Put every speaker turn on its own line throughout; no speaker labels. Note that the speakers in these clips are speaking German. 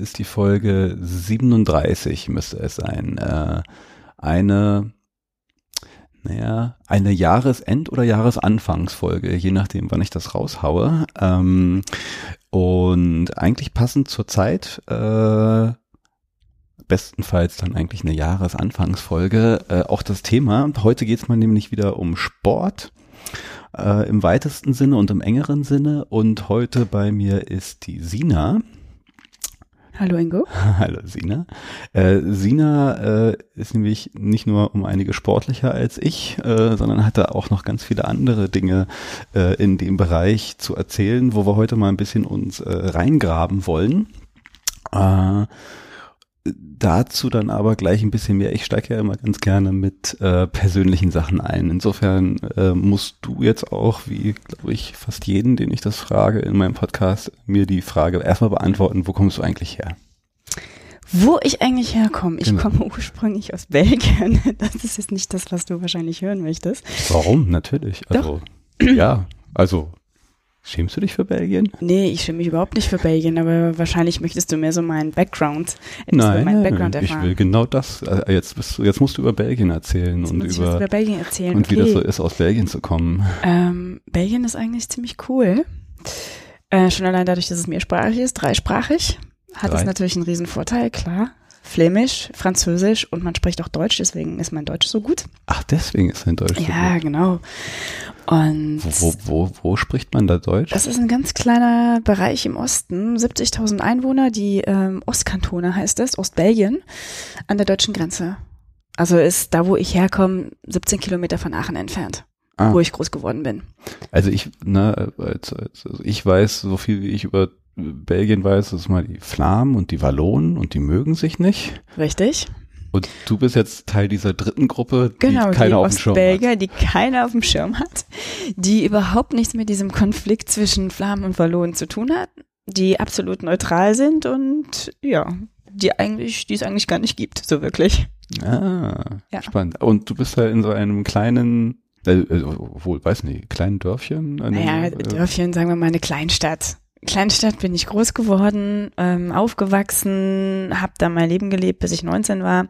ist die Folge 37, müsste es sein. Äh, eine, naja, eine Jahresend- oder Jahresanfangsfolge, je nachdem, wann ich das raushaue. Ähm, und eigentlich passend zur Zeit, äh, bestenfalls dann eigentlich eine Jahresanfangsfolge, äh, auch das Thema. Heute geht es mal nämlich wieder um Sport äh, im weitesten Sinne und im engeren Sinne. Und heute bei mir ist die Sina.
Hallo Ingo.
Hallo Sina. Äh, Sina äh, ist nämlich nicht nur um einige sportlicher als ich, äh, sondern hat da auch noch ganz viele andere Dinge äh, in dem Bereich zu erzählen, wo wir heute mal ein bisschen uns äh, reingraben wollen. Äh, dazu dann aber gleich ein bisschen mehr. Ich steige ja immer ganz gerne mit äh, persönlichen Sachen ein. Insofern äh, musst du jetzt auch, wie glaube ich fast jeden, den ich das frage in meinem Podcast, mir die Frage erstmal beantworten, wo kommst du eigentlich her?
Wo ich eigentlich herkomme? Ich genau. komme ursprünglich aus Belgien. Das ist jetzt nicht das, was du wahrscheinlich hören möchtest.
Warum? Natürlich. Also, Doch. ja, also Schämst du dich für Belgien?
Nee, ich schäme mich überhaupt nicht für Belgien, aber wahrscheinlich möchtest du mehr so meinen Background,
nein, meinen Background erfahren. ich will genau das. Äh, jetzt, jetzt musst du über Belgien erzählen
jetzt
und über,
über, Belgien erzählen.
Und okay. wie das so ist, aus Belgien zu kommen.
Ähm, Belgien ist eigentlich ziemlich cool. Äh, schon allein dadurch, dass es mehrsprachig ist, dreisprachig, hat Drei. es natürlich einen riesen Vorteil, klar. Flämisch, Französisch und man spricht auch Deutsch, deswegen ist mein Deutsch so gut.
Ach, deswegen ist mein Deutsch
ja,
so gut.
Ja, genau. Und
wo, wo, wo spricht man da Deutsch?
Das ist ein ganz kleiner Bereich im Osten, 70.000 Einwohner, die ähm, Ostkantone heißt es, Ostbelgien, an der deutschen Grenze. Also ist da, wo ich herkomme, 17 Kilometer von Aachen entfernt. Ah. wo ich groß geworden bin.
Also ich, ne, also ich weiß so viel wie ich über Belgien weiß, das ist mal die Flamen und die Wallonen und die mögen sich nicht.
Richtig.
Und du bist jetzt Teil dieser dritten Gruppe, die genau, keiner auf dem Schirm
Belgier, hat. die keiner auf dem Schirm hat, die überhaupt nichts mit diesem Konflikt zwischen Flamen und Wallonen zu tun hat, die absolut neutral sind und ja, die eigentlich, die es eigentlich gar nicht gibt, so wirklich.
Ah, ja. spannend. Und du bist da in so einem kleinen, äh, äh wohl, weiß nicht, kleinen Dörfchen?
Naja, äh, Dörfchen, sagen wir mal eine Kleinstadt. Kleinstadt bin ich groß geworden, ähm, aufgewachsen, habe da mein Leben gelebt, bis ich 19 war,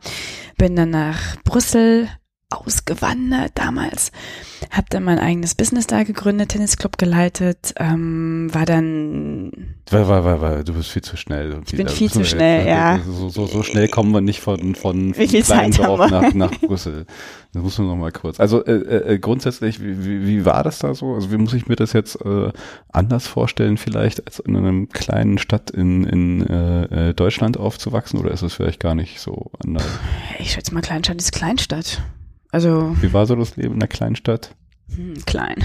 bin dann nach Brüssel ausgewandert damals, habe dann mein eigenes Business da gegründet, Tennisclub geleitet, ähm, war dann
war, war, war, war, du bist viel zu schnell.
Ich bin viel zu schnell, ja.
So, so, so schnell kommen wir nicht von von, von Kleindorf nach, nach Brüssel. Das muss man noch mal kurz. Also äh, äh, grundsätzlich, wie, wie, wie war das da so? Also wie muss ich mir das jetzt äh, anders vorstellen, vielleicht als in einer kleinen Stadt in, in äh, äh Deutschland aufzuwachsen oder ist es vielleicht gar nicht so anders?
Ich schätze mal, Kleinstadt ist Kleinstadt. Also.
Wie war so das Leben in der Kleinstadt?
Hm, klein.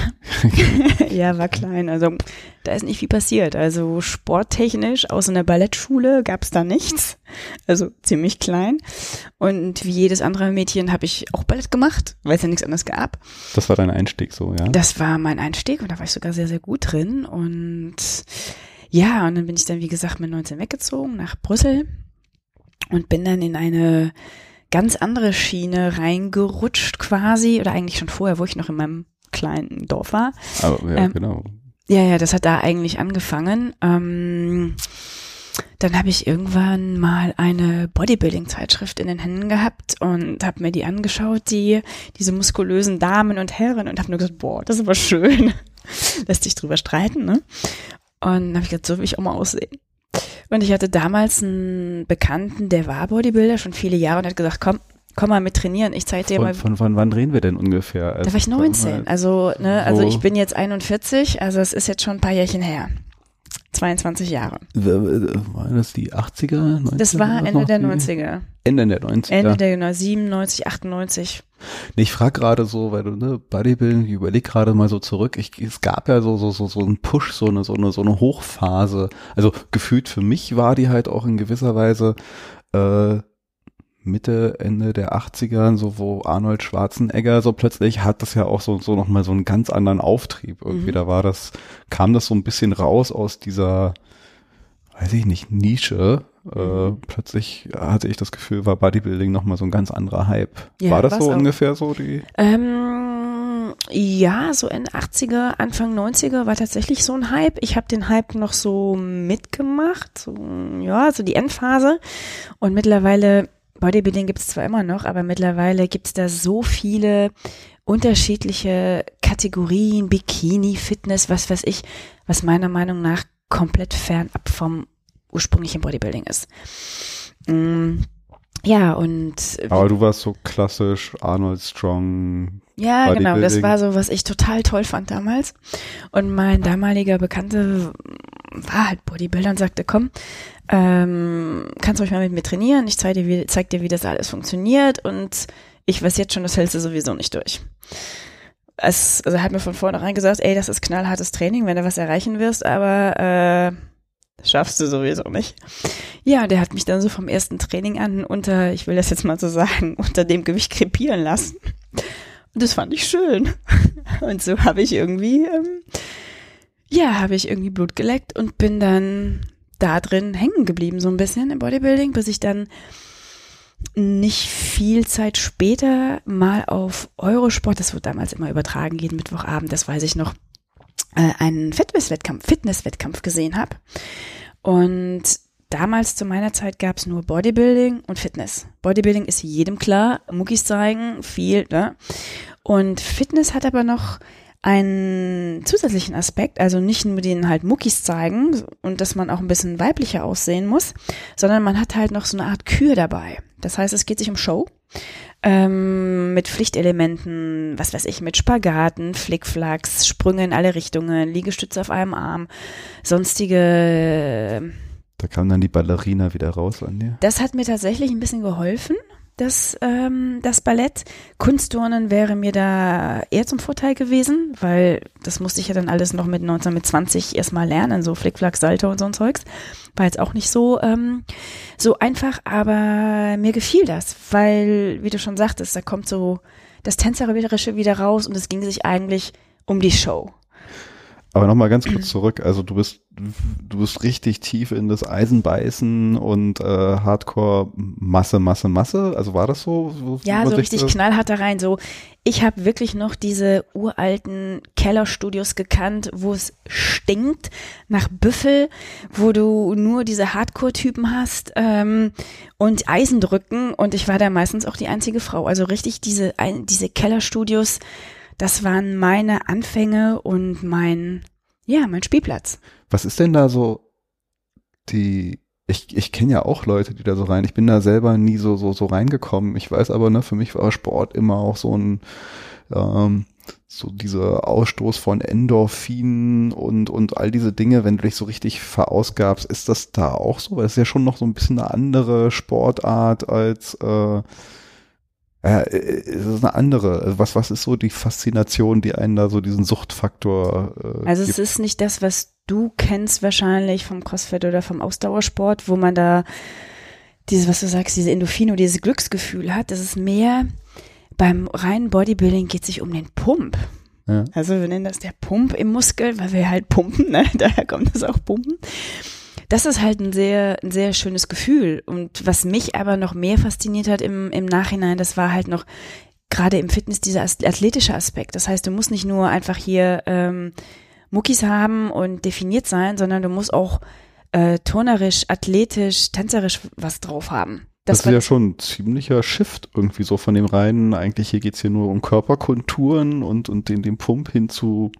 ja, war klein. Also da ist nicht viel passiert. Also sporttechnisch, außer einer Ballettschule gab es da nichts. Also ziemlich klein. Und wie jedes andere Mädchen habe ich auch Ballett gemacht, weil es ja nichts anderes gab.
Das war dein Einstieg so, ja?
Das war mein Einstieg und da war ich sogar sehr, sehr gut drin. Und ja, und dann bin ich dann, wie gesagt, mit 19 weggezogen nach Brüssel und bin dann in eine ganz andere Schiene reingerutscht quasi, oder eigentlich schon vorher, wo ich noch in meinem kleinen Dorf war.
Aber, ja, ähm, genau.
Ja, ja, das hat da eigentlich angefangen. Ähm, dann habe ich irgendwann mal eine Bodybuilding-Zeitschrift in den Händen gehabt und habe mir die angeschaut, die diese muskulösen Damen und Herren und habe nur gesagt, boah, das ist aber schön. Lässt sich drüber streiten, ne? Und dann habe ich gesagt, so will ich auch mal aussehen. Und ich hatte damals einen Bekannten, der war Bodybuilder schon viele Jahre und hat gesagt, komm, komm mal mit trainieren. Ich zeige dir
von,
mal.
Von, von wann reden wir denn ungefähr?
Also da war ich 19. Also, ne, also ich bin jetzt 41, also es ist jetzt schon ein paar Jährchen her. 22 Jahre.
War das die 80er?
90er? Das war Ende der 90er.
Ende der 90er.
Ende der genau, 97, 98.
Nee, ich frage gerade so, weil du, ne, Bodybuilding, ich überlege gerade mal so zurück. Ich, es gab ja so, so, so, so einen Push, so eine, so eine, so eine Hochphase. Also gefühlt für mich war die halt auch in gewisser Weise äh, Mitte, Ende der 80er, so wo Arnold Schwarzenegger so plötzlich hat das ja auch so, so nochmal so einen ganz anderen Auftrieb. Irgendwie, mhm. da war das, kam das so ein bisschen raus aus dieser, weiß ich nicht, Nische. Äh, mhm. plötzlich hatte ich das Gefühl, war Bodybuilding nochmal so ein ganz anderer Hype. Ja, war das so auch. ungefähr so die?
Ähm, ja, so Ende 80er, Anfang 90er war tatsächlich so ein Hype. Ich habe den Hype noch so mitgemacht, so, ja, so die Endphase. Und mittlerweile Bodybuilding gibt es zwar immer noch, aber mittlerweile gibt es da so viele unterschiedliche Kategorien, Bikini, Fitness, was weiß ich, was meiner Meinung nach komplett fernab vom ursprünglichen Bodybuilding ist. Mm, ja, und.
Aber du warst so klassisch Arnold Strong.
Ja, genau, das war so, was ich total toll fand damals. Und mein damaliger Bekannte war halt Bodybuilder und sagte, komm, ähm, kannst du euch mal mit mir trainieren, ich zeig dir, wie, zeig dir, wie das alles funktioniert und ich weiß jetzt schon, das hältst du sowieso nicht durch. Es, also er hat mir von vornherein gesagt, ey, das ist knallhartes Training, wenn du was erreichen wirst, aber äh, schaffst du sowieso nicht. Ja, der hat mich dann so vom ersten Training an unter, ich will das jetzt mal so sagen, unter dem Gewicht krepieren lassen. Und das fand ich schön. Und so habe ich irgendwie, ähm, ja, habe ich irgendwie Blut geleckt und bin dann da drin hängen geblieben, so ein bisschen im Bodybuilding, bis ich dann nicht viel Zeit später mal auf Eurosport, das wurde damals immer übertragen, jeden Mittwochabend, das weiß ich noch, äh, einen Fitnesswettkampf, Fitnesswettkampf gesehen habe. Und damals zu meiner Zeit gab es nur Bodybuilding und Fitness. Bodybuilding ist jedem klar, Muckis zeigen, viel, ne? Und Fitness hat aber noch einen zusätzlichen Aspekt, also nicht nur den halt Muckis zeigen und dass man auch ein bisschen weiblicher aussehen muss, sondern man hat halt noch so eine Art Kür dabei. Das heißt, es geht sich um Show ähm, mit Pflichtelementen, was weiß ich, mit Spagaten, Flickflacks, Sprünge in alle Richtungen, Liegestütze auf einem Arm, sonstige.
Da kam dann die Ballerina wieder raus an dir.
Das hat mir tatsächlich ein bisschen geholfen das, ähm, das Ballett. Kunstturnen wäre mir da eher zum Vorteil gewesen, weil das musste ich ja dann alles noch mit 19, mit 20 erstmal lernen, so Flickflack, Salto und so ein Zeugs. War jetzt auch nicht so, ähm, so einfach, aber mir gefiel das, weil, wie du schon sagtest, da kommt so das Tänzerische wieder raus und es ging sich eigentlich um die Show.
Aber nochmal ganz kurz zurück. Also du bist, du bist richtig tief in das Eisen beißen und äh, Hardcore Masse, Masse, Masse. Also war das so?
so ja, so richtig knallhart da rein. So, ich habe wirklich noch diese uralten Kellerstudios gekannt, wo es stinkt nach Büffel, wo du nur diese Hardcore-Typen hast ähm, und Eisendrücken. Und ich war da meistens auch die einzige Frau. Also richtig diese, diese Kellerstudios das waren meine Anfänge und mein, ja, mein Spielplatz.
Was ist denn da so die, ich, ich kenne ja auch Leute, die da so rein, ich bin da selber nie so, so, so reingekommen. Ich weiß aber, ne, für mich war Sport immer auch so ein, ähm, so dieser Ausstoß von Endorphinen und, und all diese Dinge, wenn du dich so richtig verausgabst, ist das da auch so? Weil es ist ja schon noch so ein bisschen eine andere Sportart als, äh, ja, äh, es ist eine andere. Also was, was ist so die Faszination, die einen da so diesen Suchtfaktor
äh, Also es gibt? ist nicht das, was du kennst wahrscheinlich vom CrossFit oder vom Ausdauersport, wo man da dieses, was du sagst, diese Endorphine, dieses Glücksgefühl hat. Das ist mehr beim reinen Bodybuilding geht sich um den Pump. Ja. Also wir nennen das der Pump im Muskel, weil wir halt pumpen, ne? daher kommt das auch Pumpen das ist halt ein sehr, ein sehr schönes Gefühl. Und was mich aber noch mehr fasziniert hat im, im Nachhinein, das war halt noch gerade im Fitness dieser athletische Aspekt. Das heißt, du musst nicht nur einfach hier ähm, Muckis haben und definiert sein, sondern du musst auch äh, turnerisch, athletisch, tänzerisch was drauf haben.
Das, das ist ja schon ein ziemlicher Shift irgendwie so von dem reinen, eigentlich hier geht's hier nur um Körperkonturen und, und den, den Pump hin zu.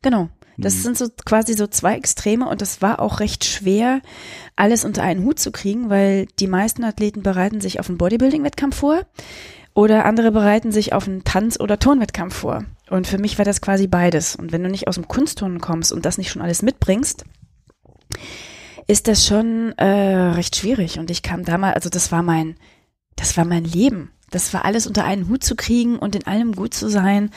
Genau. Das mhm. sind so quasi so zwei Extreme und das war auch recht schwer, alles unter einen Hut zu kriegen, weil die meisten Athleten bereiten sich auf einen Bodybuilding-Wettkampf vor oder andere bereiten sich auf einen Tanz- oder Turnwettkampf vor. Und für mich war das quasi beides. Und wenn du nicht aus dem Kunstturnen kommst und das nicht schon alles mitbringst, ist das schon äh, recht schwierig. Und ich kam damals, also das war mein, das war mein Leben. Das war alles unter einen Hut zu kriegen und in allem gut zu sein.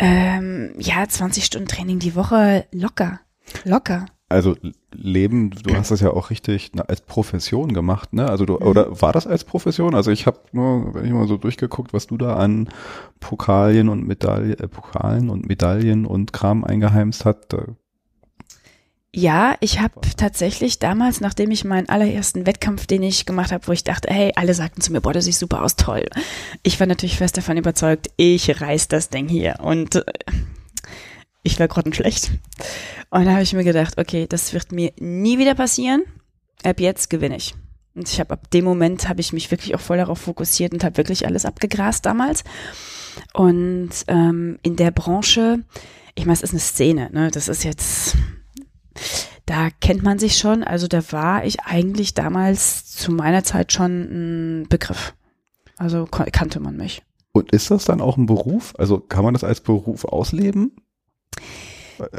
Ähm, ja, 20 Stunden Training die Woche locker. Locker.
Also Leben, du hast das ja auch richtig na, als Profession gemacht, ne? Also du, mhm. oder war das als Profession? Also ich habe nur, wenn ich mal so durchgeguckt, was du da an Pokalien und Medaillen, äh, Pokalen und Medaillen und Kram eingeheimst hat, da
ja, ich habe tatsächlich damals, nachdem ich meinen allerersten Wettkampf, den ich gemacht habe, wo ich dachte, hey, alle sagten zu mir, boah, du siehst super aus, toll. Ich war natürlich fest davon überzeugt, ich reiß das Ding hier. Und äh, ich war grottenschlecht. Und da habe ich mir gedacht, okay, das wird mir nie wieder passieren. Ab jetzt gewinne ich. Und ich habe ab dem Moment habe ich mich wirklich auch voll darauf fokussiert und habe wirklich alles abgegrast damals. Und ähm, in der Branche, ich meine, es ist eine Szene, ne? Das ist jetzt da kennt man sich schon. Also da war ich eigentlich damals zu meiner Zeit schon ein Begriff. Also kannte man mich.
Und ist das dann auch ein Beruf? Also kann man das als Beruf ausleben?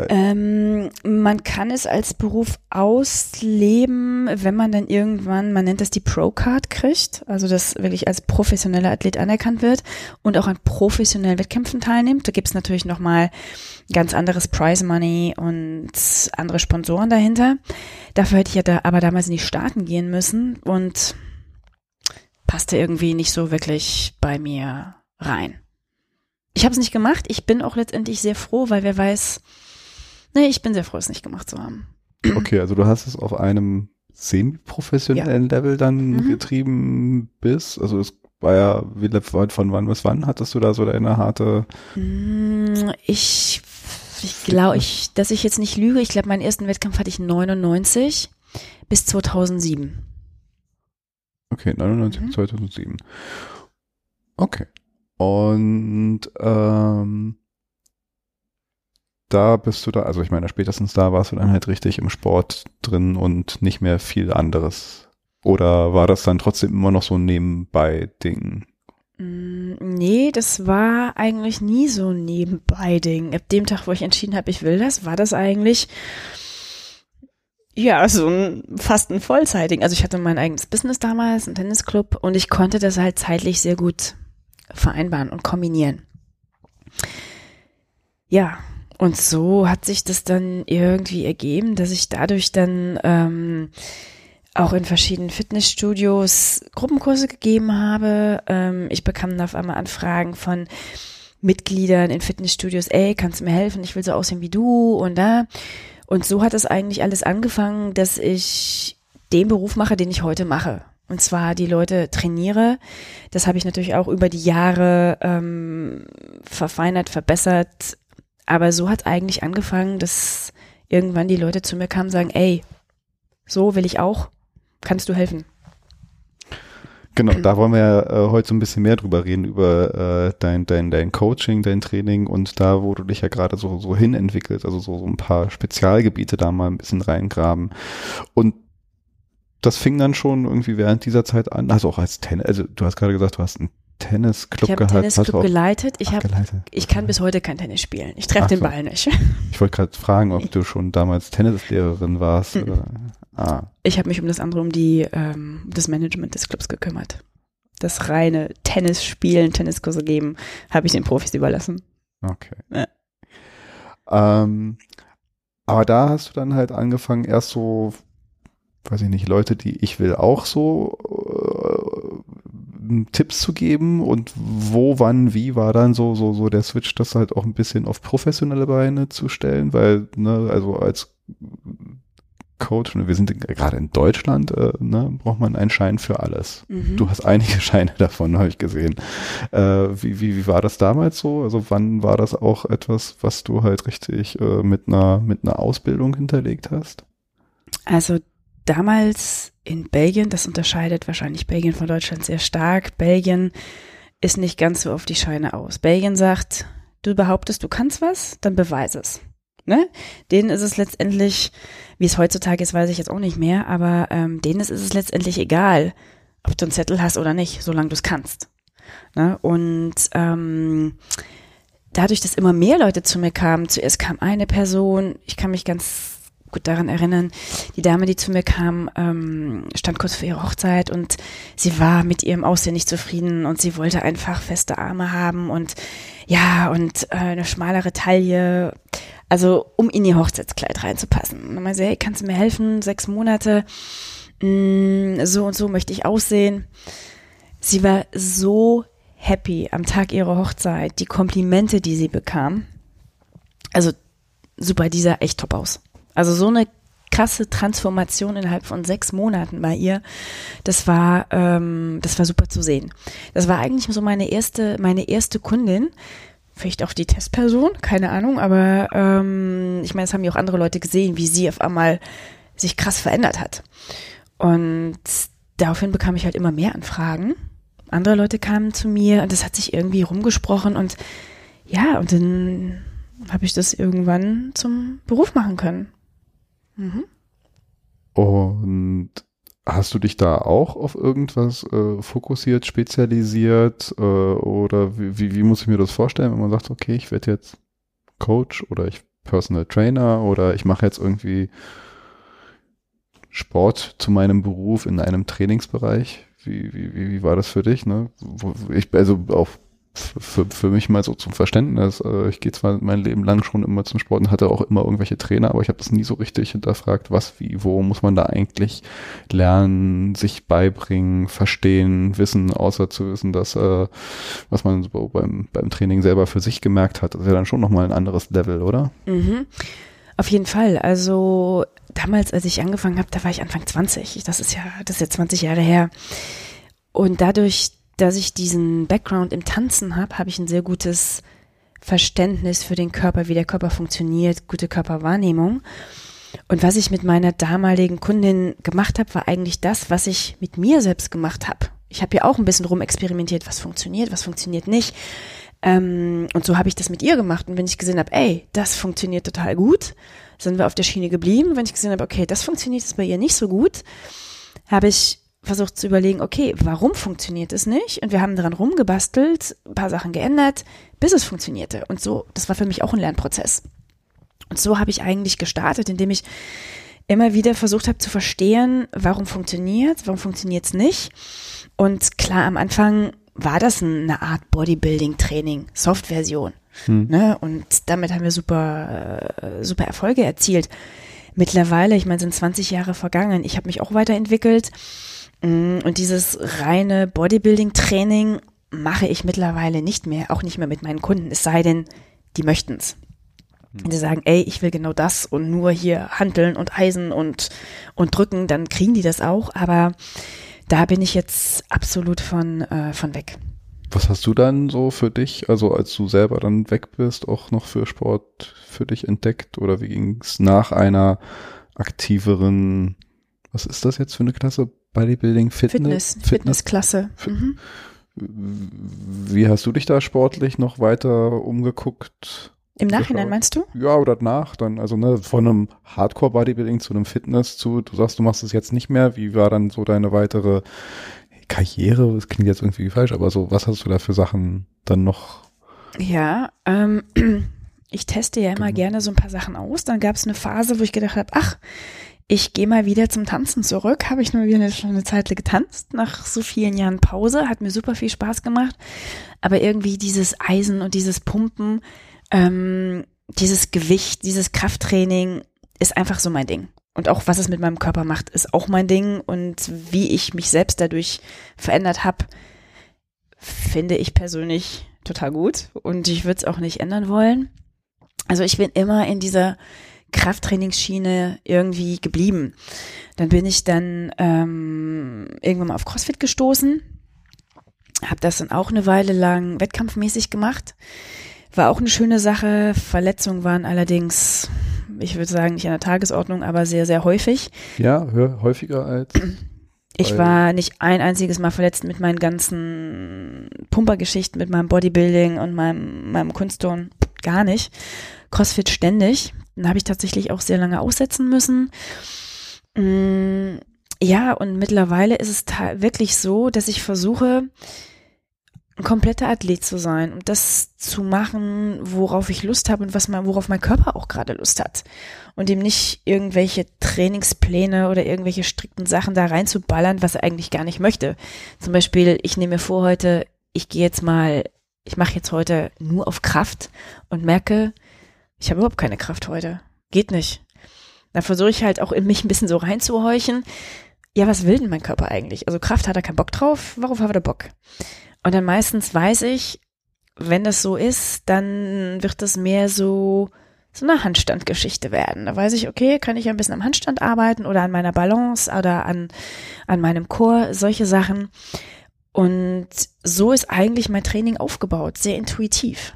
Ähm, man kann es als Beruf ausleben, wenn man dann irgendwann, man nennt das die Pro-Card kriegt, also das wirklich als professioneller Athlet anerkannt wird und auch an professionellen Wettkämpfen teilnimmt. Da gibt's natürlich nochmal ganz anderes Prize Money und andere Sponsoren dahinter. Dafür hätte ich ja da aber damals in die Staaten gehen müssen und passte irgendwie nicht so wirklich bei mir rein. Ich habe es nicht gemacht. Ich bin auch letztendlich sehr froh, weil wer weiß, Nee, ich bin sehr froh, es nicht gemacht zu haben.
Okay, also du hast es auf einem semi-professionellen ja. Level dann mhm. getrieben bis, also es war ja, wie, von wann bis wann hattest du da so deine harte?
Mm, ich, ich glaube, ich, dass ich jetzt nicht lüge, ich glaube, meinen ersten Wettkampf hatte ich 99 bis 2007.
Okay, 99 bis mhm. 2007. Okay. Und ähm, da bist du da, also ich meine, spätestens da warst du dann halt richtig im Sport drin und nicht mehr viel anderes. Oder war das dann trotzdem immer noch so ein Nebenbei-Ding?
Mm, nee, das war eigentlich nie so ein Nebenbei-Ding. Ab dem Tag, wo ich entschieden habe, ich will das, war das eigentlich ja, so ein, fast ein Vollzeiting. Also ich hatte mein eigenes Business damals, einen Tennisclub und ich konnte das halt zeitlich sehr gut vereinbaren und kombinieren. Ja, und so hat sich das dann irgendwie ergeben, dass ich dadurch dann ähm, auch in verschiedenen Fitnessstudios Gruppenkurse gegeben habe. Ähm, ich bekam dann auf einmal Anfragen von Mitgliedern in Fitnessstudios, ey, kannst du mir helfen? Ich will so aussehen wie du und da. Und so hat es eigentlich alles angefangen, dass ich den Beruf mache, den ich heute mache. Und zwar die Leute trainiere. Das habe ich natürlich auch über die Jahre ähm, verfeinert, verbessert, aber so hat eigentlich angefangen, dass irgendwann die Leute zu mir kamen und sagen, ey, so will ich auch, kannst du helfen?
Genau, da wollen wir ja äh, heute so ein bisschen mehr drüber reden, über äh, dein, dein, dein Coaching, dein Training und da, wo du dich ja gerade so, so hin entwickelst, also so, so ein paar Spezialgebiete da mal ein bisschen reingraben. Und das fing dann schon irgendwie während dieser Zeit an, also auch als Tennis, also du hast gerade gesagt, du hast ein Tennisclub
ich
gehabt?
Ich habe Tennisclub geleitet. Ich, hab, geleitet. ich kann bis heute kein Tennis spielen. Ich treffe den so. Ball nicht.
Ich wollte gerade fragen, ob du schon damals Tennislehrerin warst. Mhm. Oder,
ah. Ich habe mich um das andere, um die ähm, das Management des Clubs gekümmert. Das reine Tennis spielen, Tenniskurse geben, habe ich den Profis überlassen.
Okay. Ja. Ähm, aber da hast du dann halt angefangen, erst so, weiß ich nicht, Leute, die ich will auch so Tipps zu geben und wo, wann, wie war dann so, so, so der Switch, das halt auch ein bisschen auf professionelle Beine zu stellen, weil, ne, also als Coach, ne, wir sind gerade in Deutschland, äh, ne, braucht man einen Schein für alles. Mhm. Du hast einige Scheine davon, habe ich gesehen. Äh, wie, wie, wie war das damals so? Also wann war das auch etwas, was du halt richtig äh, mit einer mit einer Ausbildung hinterlegt hast?
Also damals in Belgien, das unterscheidet wahrscheinlich Belgien von Deutschland sehr stark. Belgien ist nicht ganz so auf die Scheine aus. Belgien sagt, du behauptest, du kannst was, dann beweise es. Ne? Denen ist es letztendlich, wie es heutzutage ist, weiß ich jetzt auch nicht mehr, aber ähm, denen ist, es letztendlich egal, ob du einen Zettel hast oder nicht, solange du es kannst. Ne? Und ähm, dadurch, dass immer mehr Leute zu mir kamen, zuerst kam eine Person, ich kann mich ganz gut daran erinnern. Die Dame, die zu mir kam, ähm, stand kurz vor ihrer Hochzeit und sie war mit ihrem Aussehen nicht zufrieden und sie wollte einfach feste Arme haben und ja, und äh, eine schmalere Taille, also um in ihr Hochzeitskleid reinzupassen. Und dann meinte sie, hey, kannst du mir helfen? Sechs Monate, mh, mm, so und so möchte ich aussehen. Sie war so happy am Tag ihrer Hochzeit, die Komplimente, die sie bekam. Also super, die sah echt top aus. Also so eine krasse Transformation innerhalb von sechs Monaten bei ihr. Das war, ähm, das war super zu sehen. Das war eigentlich so meine erste, meine erste Kundin. Vielleicht auch die Testperson, keine Ahnung, aber ähm, ich meine, es haben ja auch andere Leute gesehen, wie sie auf einmal sich krass verändert hat. Und daraufhin bekam ich halt immer mehr Anfragen. Andere Leute kamen zu mir und das hat sich irgendwie rumgesprochen und ja, und dann habe ich das irgendwann zum Beruf machen können.
Und hast du dich da auch auf irgendwas äh, fokussiert, spezialisiert äh, oder wie, wie, wie, muss ich mir das vorstellen, wenn man sagt, okay, ich werde jetzt Coach oder ich Personal Trainer oder ich mache jetzt irgendwie Sport zu meinem Beruf in einem Trainingsbereich? Wie, wie, wie war das für dich? Ne? Ich, also auf für, für mich mal so zum Verständnis. Äh, ich gehe zwar mein Leben lang schon immer zum Sport und hatte auch immer irgendwelche Trainer, aber ich habe das nie so richtig hinterfragt, was, wie, wo muss man da eigentlich lernen, sich beibringen, verstehen, wissen, außer zu wissen, dass äh, was man so beim, beim Training selber für sich gemerkt hat, das ist ja dann schon nochmal ein anderes Level, oder?
Mhm. Auf jeden Fall. Also damals, als ich angefangen habe, da war ich Anfang 20. Das ist ja, das ist ja 20 Jahre her. Und dadurch, dass ich diesen Background im Tanzen habe, habe ich ein sehr gutes Verständnis für den Körper, wie der Körper funktioniert, gute Körperwahrnehmung. Und was ich mit meiner damaligen Kundin gemacht habe, war eigentlich das, was ich mit mir selbst gemacht habe. Ich habe ja auch ein bisschen rumexperimentiert, was funktioniert, was funktioniert nicht. Ähm, und so habe ich das mit ihr gemacht. Und wenn ich gesehen habe, ey, das funktioniert total gut, sind wir auf der Schiene geblieben. Wenn ich gesehen habe, okay, das funktioniert jetzt bei ihr nicht so gut, habe ich versucht zu überlegen, okay, warum funktioniert es nicht? Und wir haben daran rumgebastelt, ein paar Sachen geändert, bis es funktionierte. Und so, das war für mich auch ein Lernprozess. Und so habe ich eigentlich gestartet, indem ich immer wieder versucht habe zu verstehen, warum funktioniert, warum funktioniert es nicht. Und klar, am Anfang war das eine Art Bodybuilding-Training, Soft-Version. Hm. Ne? Und damit haben wir super, äh, super Erfolge erzielt. Mittlerweile, ich meine, sind 20 Jahre vergangen. Ich habe mich auch weiterentwickelt. Mm, und dieses reine Bodybuilding-Training mache ich mittlerweile nicht mehr, auch nicht mehr mit meinen Kunden, es sei denn, die möchten's. Wenn hm. sie sagen, ey, ich will genau das und nur hier handeln und eisen und, und drücken, dann kriegen die das auch, aber da bin ich jetzt absolut von, äh, von weg.
Was hast du dann so für dich, also als du selber dann weg bist, auch noch für Sport für dich entdeckt oder wie ging's nach einer aktiveren, was ist das jetzt für eine Klasse? Bodybuilding, Fitness?
Fitness, Fitnessklasse. Mhm.
Wie hast du dich da sportlich noch weiter umgeguckt?
Im Nachhinein meinst du?
Ja, oder danach dann. Also ne, von einem Hardcore-Bodybuilding zu einem Fitness zu, du sagst, du machst es jetzt nicht mehr. Wie war dann so deine weitere Karriere? Das klingt jetzt irgendwie falsch, aber so, was hast du da für Sachen dann noch?
Ja, ähm, ich teste ja immer genau. gerne so ein paar Sachen aus. Dann gab es eine Phase, wo ich gedacht habe, ach, ich gehe mal wieder zum Tanzen zurück. Habe ich nur wieder eine, eine Zeit getanzt nach so vielen Jahren Pause. Hat mir super viel Spaß gemacht. Aber irgendwie dieses Eisen und dieses Pumpen, ähm, dieses Gewicht, dieses Krafttraining ist einfach so mein Ding. Und auch was es mit meinem Körper macht, ist auch mein Ding. Und wie ich mich selbst dadurch verändert habe, finde ich persönlich total gut. Und ich würde es auch nicht ändern wollen. Also ich bin immer in dieser Krafttrainingsschiene irgendwie geblieben. Dann bin ich dann ähm, irgendwann mal auf CrossFit gestoßen, habe das dann auch eine Weile lang wettkampfmäßig gemacht. War auch eine schöne Sache. Verletzungen waren allerdings, ich würde sagen, nicht an der Tagesordnung, aber sehr, sehr häufig.
Ja, häufiger als.
Ich war nicht ein einziges Mal verletzt mit meinen ganzen Pumpergeschichten, mit meinem Bodybuilding und meinem, meinem Kunstton. Gar nicht. CrossFit ständig. Dann habe ich tatsächlich auch sehr lange aussetzen müssen. Mm, ja, und mittlerweile ist es wirklich so, dass ich versuche, ein kompletter Athlet zu sein und das zu machen, worauf ich Lust habe und was mein, worauf mein Körper auch gerade Lust hat. Und ihm nicht irgendwelche Trainingspläne oder irgendwelche strikten Sachen da reinzuballern, was er eigentlich gar nicht möchte. Zum Beispiel, ich nehme mir vor heute, ich gehe jetzt mal, ich mache jetzt heute nur auf Kraft und merke, ich habe überhaupt keine Kraft heute. Geht nicht. Da versuche ich halt auch in mich ein bisschen so reinzuhorchen. Ja, was will denn mein Körper eigentlich? Also Kraft hat er keinen Bock drauf, worauf hat er Bock? Und dann meistens weiß ich, wenn das so ist, dann wird das mehr so so eine Handstandgeschichte werden. Da weiß ich, okay, kann ich ein bisschen am Handstand arbeiten oder an meiner Balance oder an, an meinem Chor, solche Sachen. Und so ist eigentlich mein Training aufgebaut, sehr intuitiv.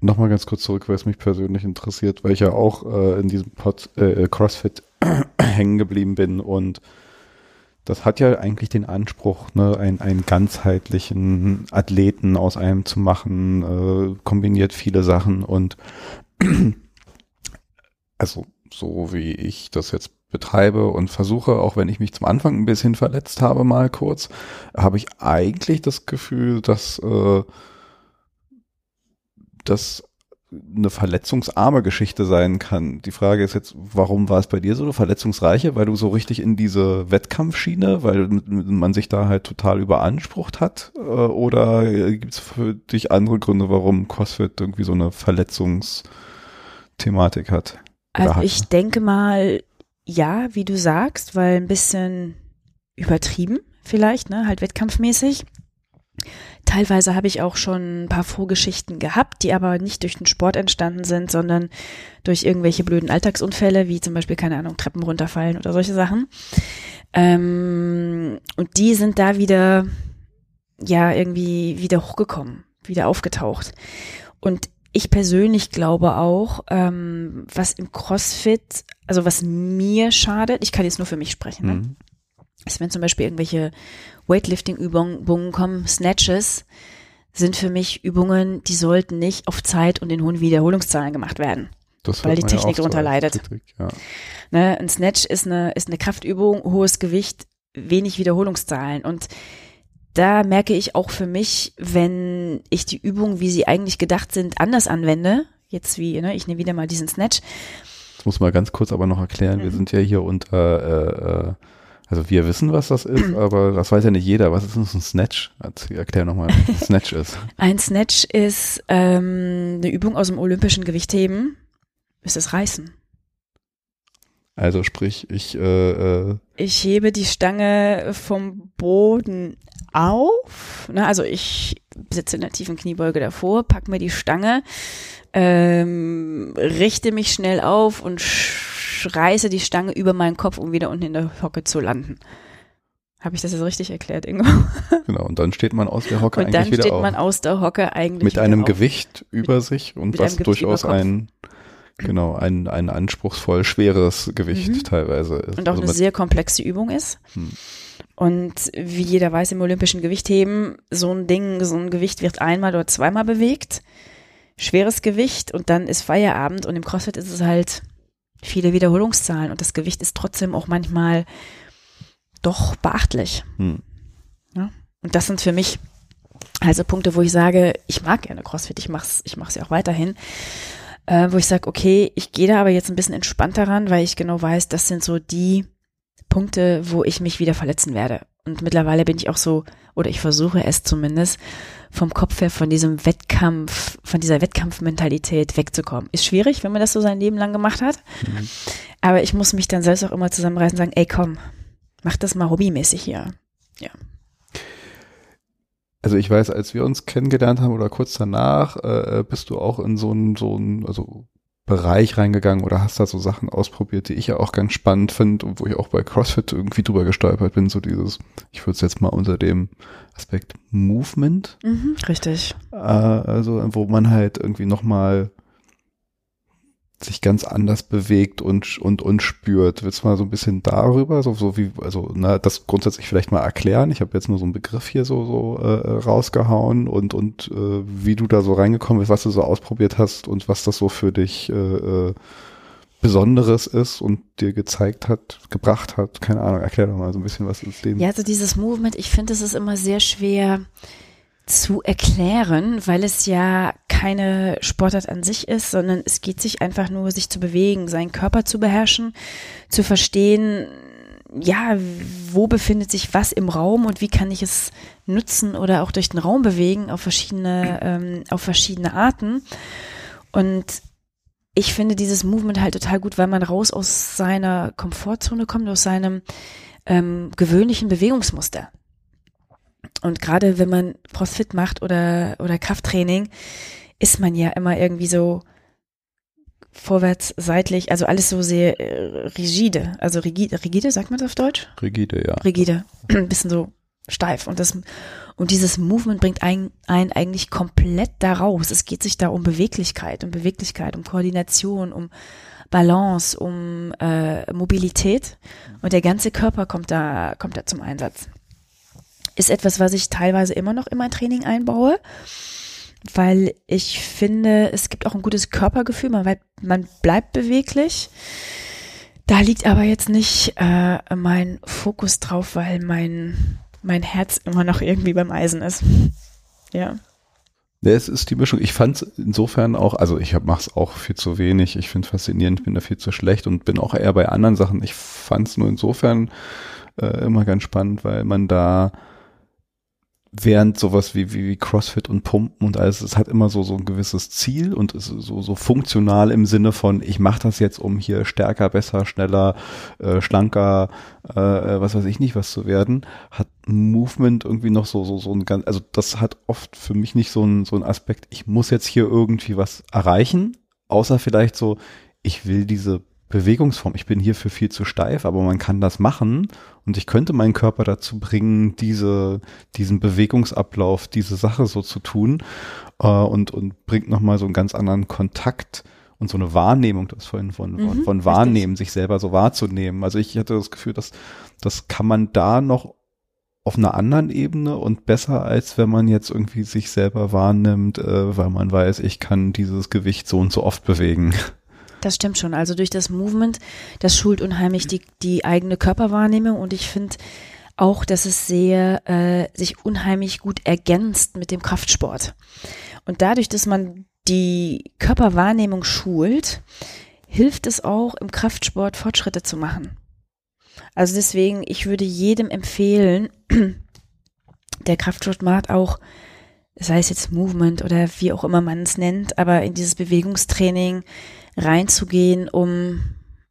Nochmal ganz kurz zurück, weil es mich persönlich interessiert, weil ich ja auch äh, in diesem Pod, äh, CrossFit hängen geblieben bin und das hat ja eigentlich den Anspruch, ne, einen, einen ganzheitlichen Athleten aus einem zu machen, äh, kombiniert viele Sachen und also so wie ich das jetzt betreibe und versuche, auch wenn ich mich zum Anfang ein bisschen verletzt habe, mal kurz, habe ich eigentlich das Gefühl, dass äh, das eine verletzungsarme Geschichte sein kann. Die Frage ist jetzt, warum war es bei dir so eine verletzungsreiche? Weil du so richtig in diese Wettkampfschiene, weil man sich da halt total überansprucht hat? Äh, oder gibt es für dich andere Gründe, warum CrossFit irgendwie so eine Verletzungsthematik hat?
Also ich denke mal, ja, wie du sagst, weil ein bisschen übertrieben vielleicht, ne, halt wettkampfmäßig. Teilweise habe ich auch schon ein paar Vorgeschichten gehabt, die aber nicht durch den Sport entstanden sind, sondern durch irgendwelche blöden Alltagsunfälle, wie zum Beispiel, keine Ahnung, Treppen runterfallen oder solche Sachen. Ähm, und die sind da wieder, ja, irgendwie wieder hochgekommen, wieder aufgetaucht. Und ich persönlich glaube auch, ähm, was im CrossFit, also was mir schadet, ich kann jetzt nur für mich sprechen, ne? Mhm ist, wenn zum Beispiel irgendwelche Weightlifting-Übungen kommen, Snatches, sind für mich Übungen, die sollten nicht auf Zeit und in hohen Wiederholungszahlen gemacht werden. Das weil die Technik darunter leidet. ja. ne, ein Snatch ist eine, ist eine Kraftübung, hohes Gewicht, wenig Wiederholungszahlen. Und da merke ich auch für mich, wenn ich die Übungen, wie sie eigentlich gedacht sind, anders anwende, jetzt wie, ne, ich nehme wieder mal diesen Snatch.
Das muss man ganz kurz aber noch erklären. Mhm. Wir sind ja hier unter äh, äh, also wir wissen, was das ist, aber das weiß ja nicht jeder. Was ist ein Snatch? Erklär nochmal, was ein Snatch ist.
Ein Snatch ist ähm, eine Übung aus dem olympischen Gewichtheben. Ist das Reißen.
Also sprich, ich äh, äh
Ich hebe die Stange vom Boden auf. Ne, also ich sitze in der tiefen Kniebeuge davor, pack mir die Stange, ähm, richte mich schnell auf und reiße die Stange über meinen Kopf, um wieder unten in der Hocke zu landen. Habe ich das jetzt richtig erklärt, Ingo?
Genau, und dann steht man aus der Hocke
und
eigentlich wieder
auf. Und dann steht man aus der Hocke eigentlich
Mit einem auf. Gewicht über sich und was durchaus ein, genau, ein, ein anspruchsvoll schweres Gewicht mhm. teilweise ist.
Und auch also eine sehr komplexe Übung ist. Hm. Und wie jeder weiß im olympischen Gewichtheben, so ein Ding, so ein Gewicht wird einmal oder zweimal bewegt. Schweres Gewicht und dann ist Feierabend und im CrossFit ist es halt viele Wiederholungszahlen und das Gewicht ist trotzdem auch manchmal doch beachtlich. Hm. Ja? Und das sind für mich also Punkte, wo ich sage, ich mag gerne CrossFit, ich mach's, ich mach's ja auch weiterhin. Äh, wo ich sage, okay, ich gehe da aber jetzt ein bisschen entspannter ran, weil ich genau weiß, das sind so die Punkte, wo ich mich wieder verletzen werde. Und mittlerweile bin ich auch so, oder ich versuche es zumindest, vom Kopf her von diesem Wettkampf, von dieser Wettkampfmentalität wegzukommen. Ist schwierig, wenn man das so sein Leben lang gemacht hat. Mhm. Aber ich muss mich dann selbst auch immer zusammenreißen und sagen, ey komm, mach das mal hobbymäßig hier. Ja.
Also ich weiß, als wir uns kennengelernt haben oder kurz danach, äh, bist du auch in so ein, so ein, also Bereich reingegangen oder hast da so Sachen ausprobiert, die ich ja auch ganz spannend finde und wo ich auch bei CrossFit irgendwie drüber gestolpert bin, so dieses, ich würde es jetzt mal unter dem Aspekt Movement.
Mhm, richtig.
Äh, also, wo man halt irgendwie nochmal sich ganz anders bewegt und, und, und spürt. Willst du mal so ein bisschen darüber, so, so wie, also, na, das grundsätzlich vielleicht mal erklären? Ich habe jetzt nur so einen Begriff hier so, so äh, rausgehauen und, und äh, wie du da so reingekommen bist, was du so ausprobiert hast und was das so für dich äh, äh, Besonderes ist und dir gezeigt hat, gebracht hat. Keine Ahnung, erklär doch mal so ein bisschen, was ist dem.
Ja, also dieses Movement, ich finde, es ist immer sehr schwer zu erklären, weil es ja keine Sportart an sich ist, sondern es geht sich einfach nur, sich zu bewegen, seinen Körper zu beherrschen, zu verstehen, ja, wo befindet sich was im Raum und wie kann ich es nutzen oder auch durch den Raum bewegen auf verschiedene, ähm, auf verschiedene Arten. Und ich finde dieses Movement halt total gut, weil man raus aus seiner Komfortzone kommt, aus seinem ähm, gewöhnlichen Bewegungsmuster. Und gerade wenn man CrossFit macht oder, oder Krafttraining, ist man ja immer irgendwie so vorwärts, seitlich, also alles so sehr äh, rigide. Also rigide, rigide, sagt man das auf Deutsch?
Rigide, ja.
Rigide. Ein bisschen so steif. Und das, und dieses Movement bringt einen, einen eigentlich komplett da raus. Es geht sich da um Beweglichkeit, um Beweglichkeit, um Koordination, um Balance, um äh, Mobilität. Und der ganze Körper kommt da, kommt da zum Einsatz ist etwas, was ich teilweise immer noch in mein Training einbaue, weil ich finde, es gibt auch ein gutes Körpergefühl, man, man bleibt beweglich. Da liegt aber jetzt nicht äh, mein Fokus drauf, weil mein, mein Herz immer noch irgendwie beim Eisen ist. Ja.
Ja, es ist die Mischung. Ich fand es insofern auch, also ich mache es auch viel zu wenig. Ich finde es faszinierend, bin da viel zu schlecht und bin auch eher bei anderen Sachen. Ich fand es nur insofern äh, immer ganz spannend, weil man da während sowas wie, wie, wie CrossFit und Pumpen und alles, es hat immer so, so ein gewisses Ziel und ist so, so funktional im Sinne von, ich mache das jetzt, um hier stärker, besser, schneller, äh, schlanker, äh, äh, was weiß ich nicht, was zu werden, hat Movement irgendwie noch so, so, so ein ganz, also das hat oft für mich nicht so ein, so ein Aspekt, ich muss jetzt hier irgendwie was erreichen, außer vielleicht so, ich will diese Bewegungsform. Ich bin hierfür viel zu steif, aber man kann das machen und ich könnte meinen Körper dazu bringen, diese, diesen Bewegungsablauf, diese Sache so zu tun äh, und, und bringt nochmal so einen ganz anderen Kontakt und so eine Wahrnehmung, das vorhin von, mhm, von Wahrnehmen, richtig. sich selber so wahrzunehmen. Also ich hatte das Gefühl, dass das kann man da noch auf einer anderen Ebene und besser, als wenn man jetzt irgendwie sich selber wahrnimmt, äh, weil man weiß, ich kann dieses Gewicht so und so oft bewegen.
Das stimmt schon. Also durch das Movement, das schult unheimlich die, die eigene Körperwahrnehmung und ich finde auch, dass es sehr äh, sich unheimlich gut ergänzt mit dem Kraftsport. Und dadurch, dass man die Körperwahrnehmung schult, hilft es auch im Kraftsport Fortschritte zu machen. Also deswegen, ich würde jedem empfehlen, der Kraftsport macht auch, sei es jetzt Movement oder wie auch immer man es nennt, aber in dieses Bewegungstraining reinzugehen, um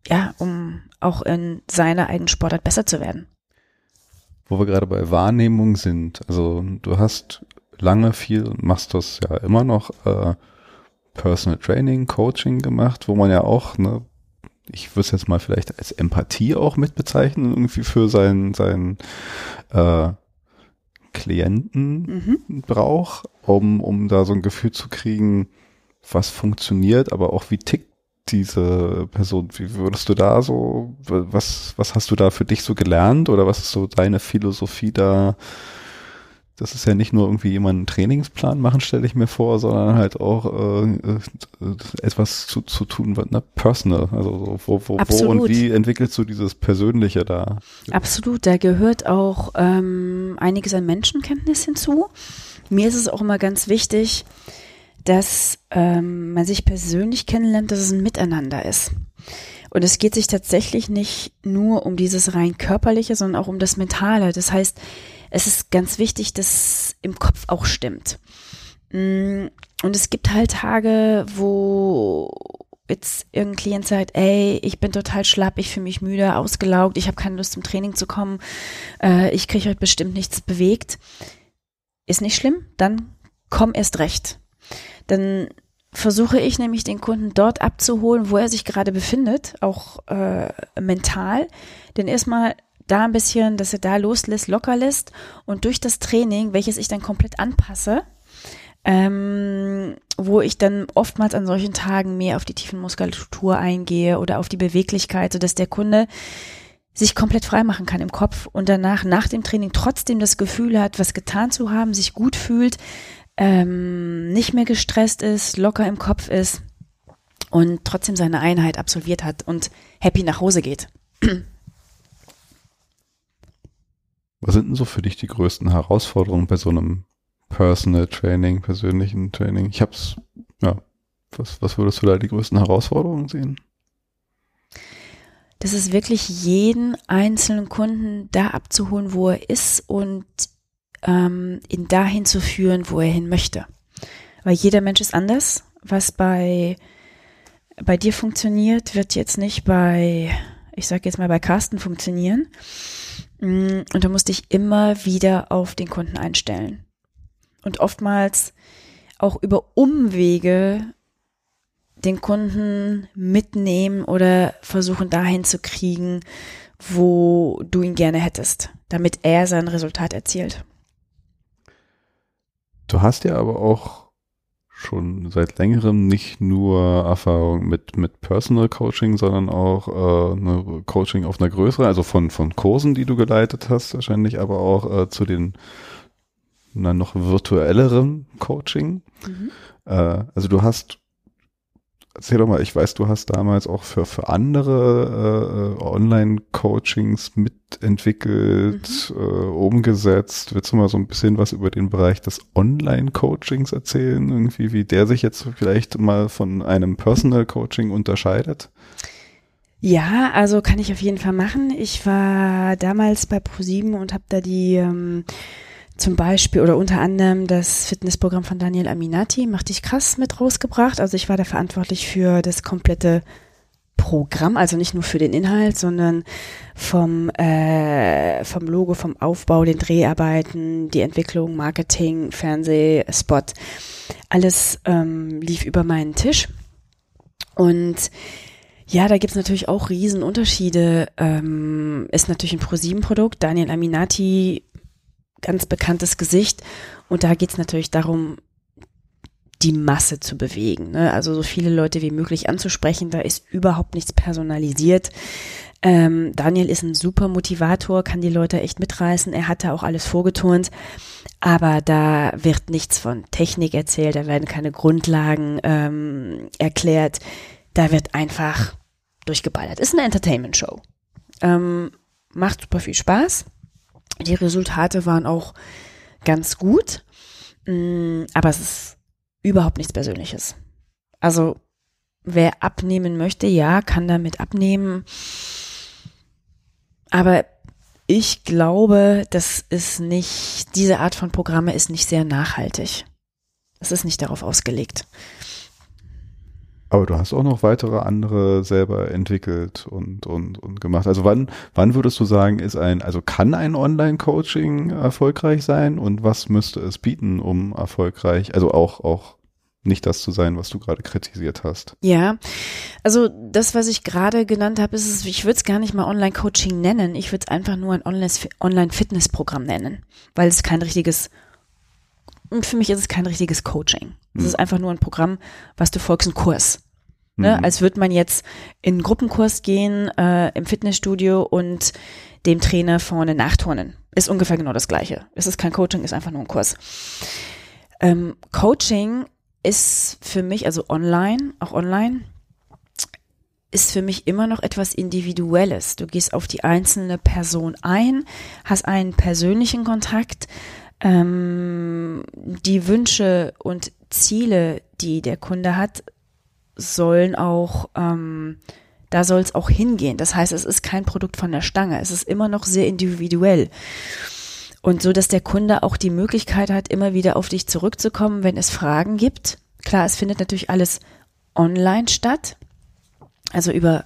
ja, um auch in seiner eigenen Sportart besser zu werden.
Wo wir gerade bei Wahrnehmung sind, also du hast lange viel und machst das ja immer noch äh, Personal Training, Coaching gemacht, wo man ja auch, ne, ich würde es jetzt mal vielleicht als Empathie auch mit bezeichnen, irgendwie für seinen, seinen äh, Klienten mhm. braucht, um, um da so ein Gefühl zu kriegen, was funktioniert, aber auch wie tickt diese Person? Wie würdest du da so, was, was hast du da für dich so gelernt oder was ist so deine Philosophie da? Das ist ja nicht nur irgendwie jemand einen Trainingsplan machen, stelle ich mir vor, sondern halt auch äh, äh, etwas zu, zu tun, was ne, personal. Also so, wo, wo, wo und wie entwickelst du dieses Persönliche da?
Absolut, da gehört auch ähm, einiges an Menschenkenntnis hinzu. Mir ist es auch immer ganz wichtig, dass ähm, man sich persönlich kennenlernt, dass es ein Miteinander ist. Und es geht sich tatsächlich nicht nur um dieses rein körperliche, sondern auch um das Mentale. Das heißt, es ist ganz wichtig, dass im Kopf auch stimmt. Mm, und es gibt halt Tage, wo jetzt irgendein Klient sagt, ey, ich bin total schlapp, ich fühle mich müde, ausgelaugt, ich habe keine Lust zum Training zu kommen, äh, ich kriege heute bestimmt nichts bewegt. Ist nicht schlimm, dann komm erst recht dann versuche ich nämlich den Kunden dort abzuholen, wo er sich gerade befindet, auch äh, mental. Denn erstmal da ein bisschen, dass er da loslässt, locker lässt und durch das Training, welches ich dann komplett anpasse, ähm, wo ich dann oftmals an solchen Tagen mehr auf die tiefen Muskulatur eingehe oder auf die Beweglichkeit, sodass der Kunde sich komplett frei machen kann im Kopf und danach nach dem Training trotzdem das Gefühl hat, was getan zu haben, sich gut fühlt, ähm, nicht mehr gestresst ist, locker im Kopf ist und trotzdem seine Einheit absolviert hat und happy nach Hause geht.
Was sind denn so für dich die größten Herausforderungen bei so einem Personal Training, persönlichen Training. Ich hab's, ja. Was, was würdest du da die größten Herausforderungen sehen?
Das ist wirklich jeden einzelnen Kunden da abzuholen, wo er ist und ähm, ihn dahin zu führen, wo er hin möchte. Weil jeder Mensch ist anders. Was bei, bei dir funktioniert, wird jetzt nicht bei, ich sage jetzt mal bei Carsten funktionieren. Mm, und du musst dich immer wieder auf den Kunden einstellen. Und oftmals auch über Umwege den Kunden mitnehmen oder versuchen dahin zu kriegen, wo du ihn gerne hättest, damit er sein Resultat erzielt.
Du hast ja aber auch schon seit längerem nicht nur Erfahrung mit, mit Personal Coaching, sondern auch äh, eine Coaching auf einer größeren, also von, von Kursen, die du geleitet hast, wahrscheinlich, aber auch äh, zu den na, noch virtuelleren Coaching. Mhm. Äh, also du hast Erzähl doch mal, ich weiß, du hast damals auch für, für andere äh, Online-Coachings mitentwickelt, mhm. äh, umgesetzt. Willst du mal so ein bisschen was über den Bereich des Online-Coachings erzählen? Irgendwie, wie der sich jetzt vielleicht mal von einem Personal-Coaching unterscheidet?
Ja, also kann ich auf jeden Fall machen. Ich war damals bei ProSieben und habe da die ähm, zum Beispiel oder unter anderem das Fitnessprogramm von Daniel Aminati, Mach dich krass, mit rausgebracht. Also ich war da verantwortlich für das komplette Programm, also nicht nur für den Inhalt, sondern vom, äh, vom Logo, vom Aufbau, den Dreharbeiten, die Entwicklung, Marketing, Fernseh, Spot. Alles ähm, lief über meinen Tisch. Und ja, da gibt's natürlich auch Riesenunterschiede. Ähm, ist natürlich ein ProSieben-Produkt. Daniel Aminati ganz bekanntes Gesicht. Und da geht es natürlich darum, die Masse zu bewegen. Ne? Also so viele Leute wie möglich anzusprechen. Da ist überhaupt nichts personalisiert. Ähm, Daniel ist ein super Motivator, kann die Leute echt mitreißen. Er hat da auch alles vorgeturnt. Aber da wird nichts von Technik erzählt, da werden keine Grundlagen ähm, erklärt. Da wird einfach durchgeballert. Ist eine Entertainment-Show. Ähm, macht super viel Spaß. Die Resultate waren auch ganz gut, mm, aber es ist überhaupt nichts Persönliches. Also wer abnehmen möchte, ja, kann damit abnehmen. Aber ich glaube, das ist nicht, diese Art von Programme ist nicht sehr nachhaltig. Es ist nicht darauf ausgelegt.
Aber du hast auch noch weitere andere selber entwickelt und, und, und gemacht. Also wann, wann würdest du sagen, ist ein, also kann ein Online-Coaching erfolgreich sein und was müsste es bieten, um erfolgreich, also auch, auch nicht das zu sein, was du gerade kritisiert hast.
Ja, also das, was ich gerade genannt habe, ist es, ich würde es gar nicht mal Online-Coaching nennen. Ich würde es einfach nur ein Online-Fitness-Programm nennen, weil es kein richtiges und für mich ist es kein richtiges Coaching. Es mhm. ist einfach nur ein Programm, was du folgst, ein Kurs. Ne? Mhm. Als würde man jetzt in einen Gruppenkurs gehen äh, im Fitnessstudio und dem Trainer vorne nachturnen. Ist ungefähr genau das Gleiche. Es ist kein Coaching, ist einfach nur ein Kurs. Ähm, Coaching ist für mich, also online, auch online, ist für mich immer noch etwas Individuelles. Du gehst auf die einzelne Person ein, hast einen persönlichen Kontakt, ähm, die Wünsche und Ziele, die der Kunde hat, sollen auch, ähm, da soll es auch hingehen. Das heißt, es ist kein Produkt von der Stange. Es ist immer noch sehr individuell. Und so, dass der Kunde auch die Möglichkeit hat, immer wieder auf dich zurückzukommen, wenn es Fragen gibt. Klar, es findet natürlich alles online statt. Also über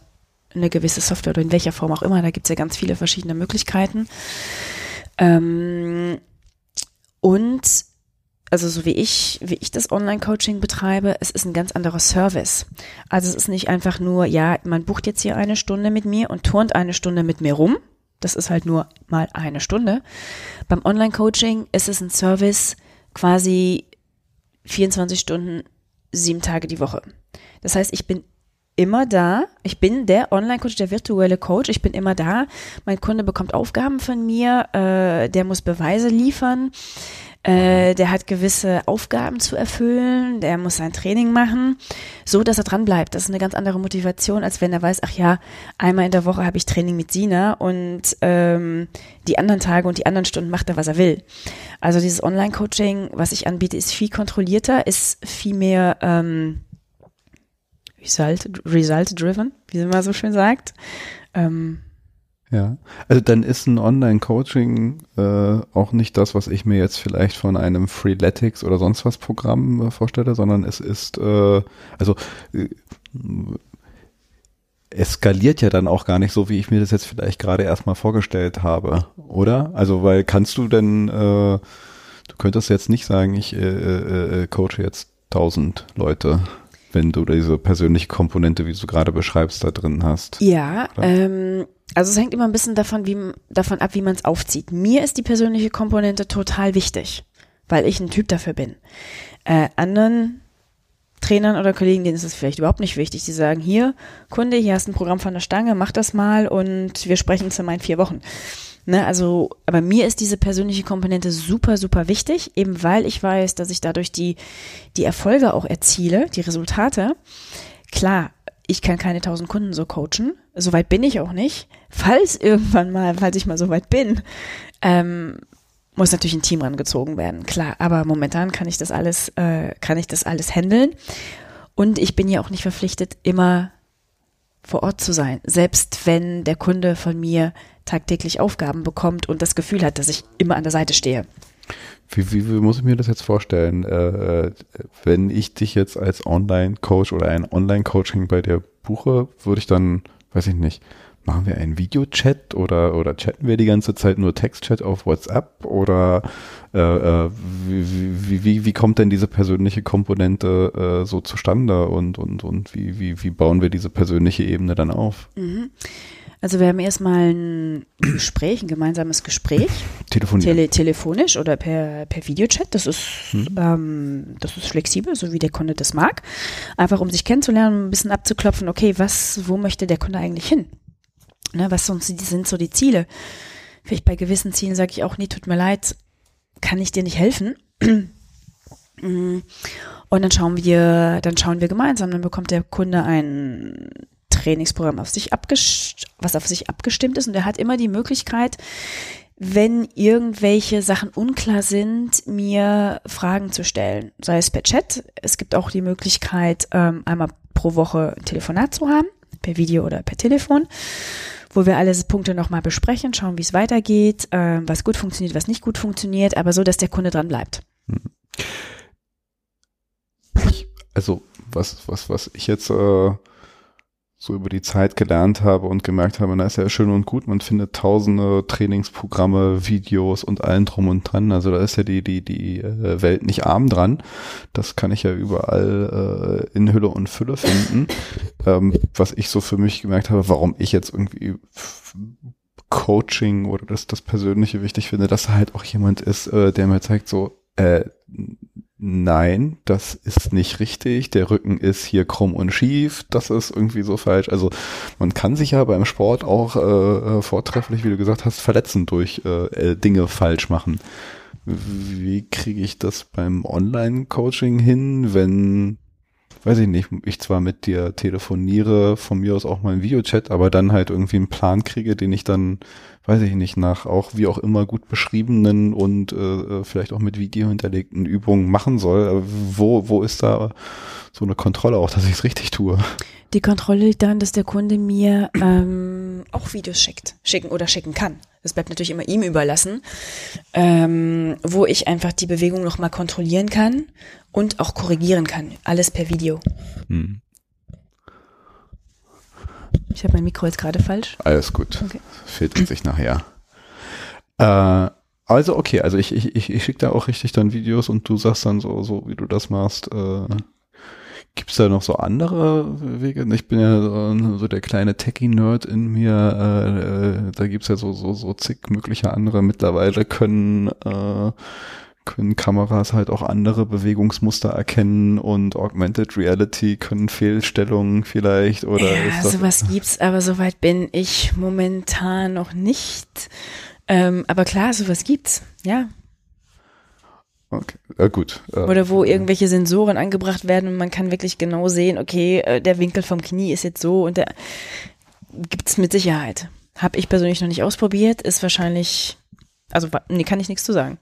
eine gewisse Software oder in welcher Form auch immer. Da gibt es ja ganz viele verschiedene Möglichkeiten. Ähm, und also so wie ich, wie ich das Online-Coaching betreibe, es ist ein ganz anderer Service. Also es ist nicht einfach nur, ja, man bucht jetzt hier eine Stunde mit mir und turnt eine Stunde mit mir rum. Das ist halt nur mal eine Stunde. Beim Online-Coaching ist es ein Service quasi 24 Stunden, sieben Tage die Woche. Das heißt, ich bin immer da. Ich bin der Online-Coach, der virtuelle Coach. Ich bin immer da. Mein Kunde bekommt Aufgaben von mir. Äh, der muss Beweise liefern. Äh, der hat gewisse Aufgaben zu erfüllen, der muss sein Training machen, so dass er dran bleibt. Das ist eine ganz andere Motivation, als wenn er weiß, ach ja, einmal in der Woche habe ich Training mit Sina und ähm, die anderen Tage und die anderen Stunden macht er, was er will. Also dieses Online-Coaching, was ich anbiete, ist viel kontrollierter, ist viel mehr ähm, Result, Result driven, wie man so schön sagt. Ähm,
ja, also dann ist ein Online-Coaching äh, auch nicht das, was ich mir jetzt vielleicht von einem Freeletics oder sonst was Programm äh, vorstelle, sondern es ist, äh, also äh, eskaliert ja dann auch gar nicht so, wie ich mir das jetzt vielleicht gerade erstmal vorgestellt habe, oder? Also, weil kannst du denn, äh, du könntest jetzt nicht sagen, ich äh, äh, äh coache jetzt tausend Leute wenn du diese persönliche Komponente, wie du gerade beschreibst, da drin hast.
Ja, ähm, also es hängt immer ein bisschen davon, wie, davon ab, wie man es aufzieht. Mir ist die persönliche Komponente total wichtig, weil ich ein Typ dafür bin. Äh, anderen Trainern oder Kollegen, denen ist es vielleicht überhaupt nicht wichtig. Die sagen, hier, Kunde, hier hast ein Programm von der Stange, mach das mal und wir sprechen uns in vier Wochen. Ne, also, aber mir ist diese persönliche Komponente super, super wichtig, eben weil ich weiß, dass ich dadurch die, die Erfolge auch erziele, die Resultate. Klar, ich kann keine tausend Kunden so coachen. Soweit bin ich auch nicht. Falls irgendwann mal, falls ich mal so weit bin, ähm, muss natürlich ein Team rangezogen werden, klar. Aber momentan kann ich das alles, äh, kann ich das alles handeln. Und ich bin ja auch nicht verpflichtet, immer vor Ort zu sein. Selbst wenn der Kunde von mir tagtäglich Aufgaben bekommt und das Gefühl hat, dass ich immer an der Seite stehe.
Wie, wie, wie muss ich mir das jetzt vorstellen? Äh, wenn ich dich jetzt als Online-Coach oder ein Online-Coaching bei dir buche, würde ich dann, weiß ich nicht, machen wir einen Videochat oder, oder chatten wir die ganze Zeit nur Textchat auf WhatsApp oder äh, äh wie, wie, wie kommt denn diese persönliche Komponente äh, so zustande und, und, und wie, wie, wie bauen wir diese persönliche Ebene dann auf?
Mhm. Also wir haben erstmal ein Gespräch, ein gemeinsames Gespräch.
Tele
telefonisch oder per, per Videochat. Das ist, hm. ähm, das ist flexibel, so wie der Kunde das mag. Einfach um sich kennenzulernen, ein bisschen abzuklopfen, okay, was, wo möchte der Kunde eigentlich hin? Ne, was sind, sind so die Ziele? Vielleicht bei gewissen Zielen sage ich auch, nee, tut mir leid, kann ich dir nicht helfen. Und dann schauen wir, dann schauen wir gemeinsam, dann bekommt der Kunde ein Trainingsprogramm auf sich was auf sich abgestimmt ist und er hat immer die Möglichkeit, wenn irgendwelche Sachen unklar sind, mir Fragen zu stellen, sei es per Chat. Es gibt auch die Möglichkeit, ähm, einmal pro Woche ein Telefonat zu haben, per Video oder per Telefon, wo wir alle Punkte nochmal besprechen, schauen, wie es weitergeht, äh, was gut funktioniert, was nicht gut funktioniert, aber so, dass der Kunde dran bleibt.
also was, was, was ich jetzt äh, so über die Zeit gelernt habe und gemerkt habe, na ist ja schön und gut, man findet tausende Trainingsprogramme, Videos und allen drum und dran. Also da ist ja die, die, die äh, Welt nicht arm dran. Das kann ich ja überall äh, in Hülle und Fülle finden. ähm, was ich so für mich gemerkt habe, warum ich jetzt irgendwie Coaching oder das, das Persönliche wichtig finde, dass halt auch jemand ist, äh, der mir zeigt, so, äh, nein, das ist nicht richtig, der Rücken ist hier krumm und schief, das ist irgendwie so falsch. Also man kann sich ja beim Sport auch äh, äh vortrefflich, wie du gesagt hast, verletzen durch äh, äh, Dinge falsch machen. Wie kriege ich das beim Online-Coaching hin, wenn weiß ich nicht, ich zwar mit dir telefoniere, von mir aus auch mal ein Videochat, aber dann halt irgendwie einen Plan kriege, den ich dann, weiß ich nicht, nach auch wie auch immer gut beschriebenen und äh, vielleicht auch mit Video hinterlegten Übungen machen soll. Wo, wo ist da so eine Kontrolle auch, dass ich es richtig tue?
Die Kontrolle liegt daran, dass der Kunde mir ähm, auch Videos schickt, schicken oder schicken kann. Das bleibt natürlich immer ihm überlassen, ähm, wo ich einfach die Bewegung nochmal kontrollieren kann und auch korrigieren kann. Alles per Video. Hm. Ich habe mein Mikro jetzt gerade falsch.
Alles gut. Okay. Filtert sich nachher. Äh, also okay, also ich, ich, ich, ich schicke da auch richtig dann Videos und du sagst dann so, so wie du das machst. Äh, Gibt es da noch so andere Wege? Ich bin ja so, so der kleine Techie-Nerd in mir. Äh, äh, da gibt's ja so, so, so zig mögliche andere. Mittlerweile können äh, können Kameras halt auch andere Bewegungsmuster erkennen und Augmented Reality können Fehlstellungen vielleicht oder
ja, sowas gibt's, aber soweit bin ich momentan noch nicht. Ähm, aber klar, sowas gibt's, ja.
okay. äh, gut. Äh,
Oder wo irgendwelche Sensoren angebracht werden und man kann wirklich genau sehen, okay, äh, der Winkel vom Knie ist jetzt so und der gibt's mit Sicherheit. Hab ich persönlich noch nicht ausprobiert, ist wahrscheinlich, also nee, kann ich nichts zu sagen.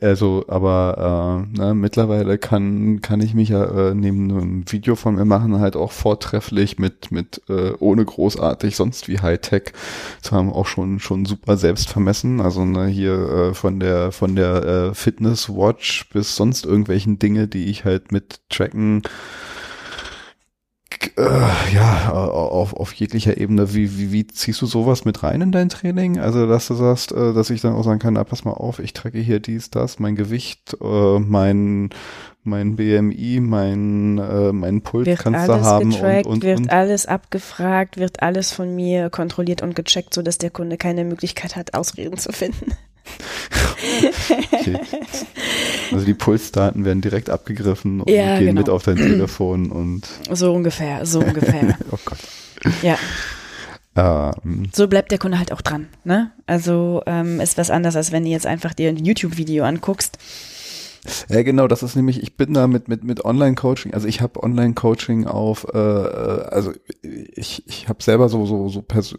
Also, aber äh, ne, mittlerweile kann kann ich mich ja äh, neben einem Video von mir machen halt auch vortrefflich mit mit äh, ohne großartig sonst wie Hightech zu haben auch schon schon super selbst vermessen. Also ne, hier äh, von der von der äh, Fitness Watch bis sonst irgendwelchen Dinge, die ich halt mit tracken äh, ja, auf, auf jeglicher Ebene, wie, wie, wie ziehst du sowas mit rein in dein Training? Also, dass du sagst, äh, dass ich dann auch sagen kann, na, pass mal auf, ich tracke hier dies, das, mein Gewicht, äh, mein, mein BMI, mein, äh, mein Puls
Wird
kannst du haben
getrackt,
und, und,
wird
und.
alles abgefragt, wird alles von mir kontrolliert und gecheckt, sodass der Kunde keine Möglichkeit hat, Ausreden zu finden.
Okay. Also die Pulsdaten werden direkt abgegriffen und
Ja,
gehen
genau.
mit auf dein Telefon und
So ungefähr, so ungefähr.
oh Gott.
ja,
Ähm,
so bleibt der Kunde halt auch dran. Ne? Also ähm, ist was anderes, als wenn du jetzt einfach dir ein YouTube-Video anguckst.
Ja, genau, das ist nämlich, ich bin da mit, mit, mit Online-Coaching, also ich habe Online-Coaching auf, äh, also ich, ich habe selber so, so, so pers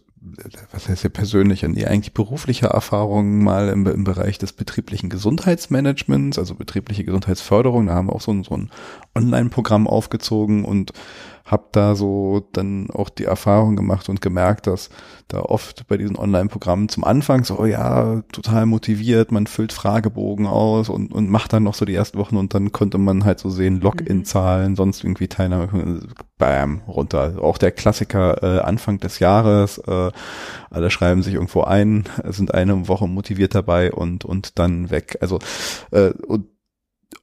was heißt ja persönliche, nee, eigentlich berufliche Erfahrungen mal im, im Bereich des betrieblichen Gesundheitsmanagements, also betriebliche Gesundheitsförderung, da haben wir auch so, ein- so ein Online-Programm aufgezogen und habe da so dann auch die Erfahrung gemacht und gemerkt, dass da oft bei diesen Online-Programmen zum Anfang so, oh ja, total motiviert, man füllt Fragebogen aus und, und macht dann noch so die ersten Wochen und dann konnte man halt so sehen, Login-Zahlen, sonst irgendwie Teilnahme, bam, runter. Auch der Klassiker äh, Anfang des Jahres, äh, alle schreiben sich irgendwo ein, sind eine Woche motiviert dabei und, und dann weg. Also äh, und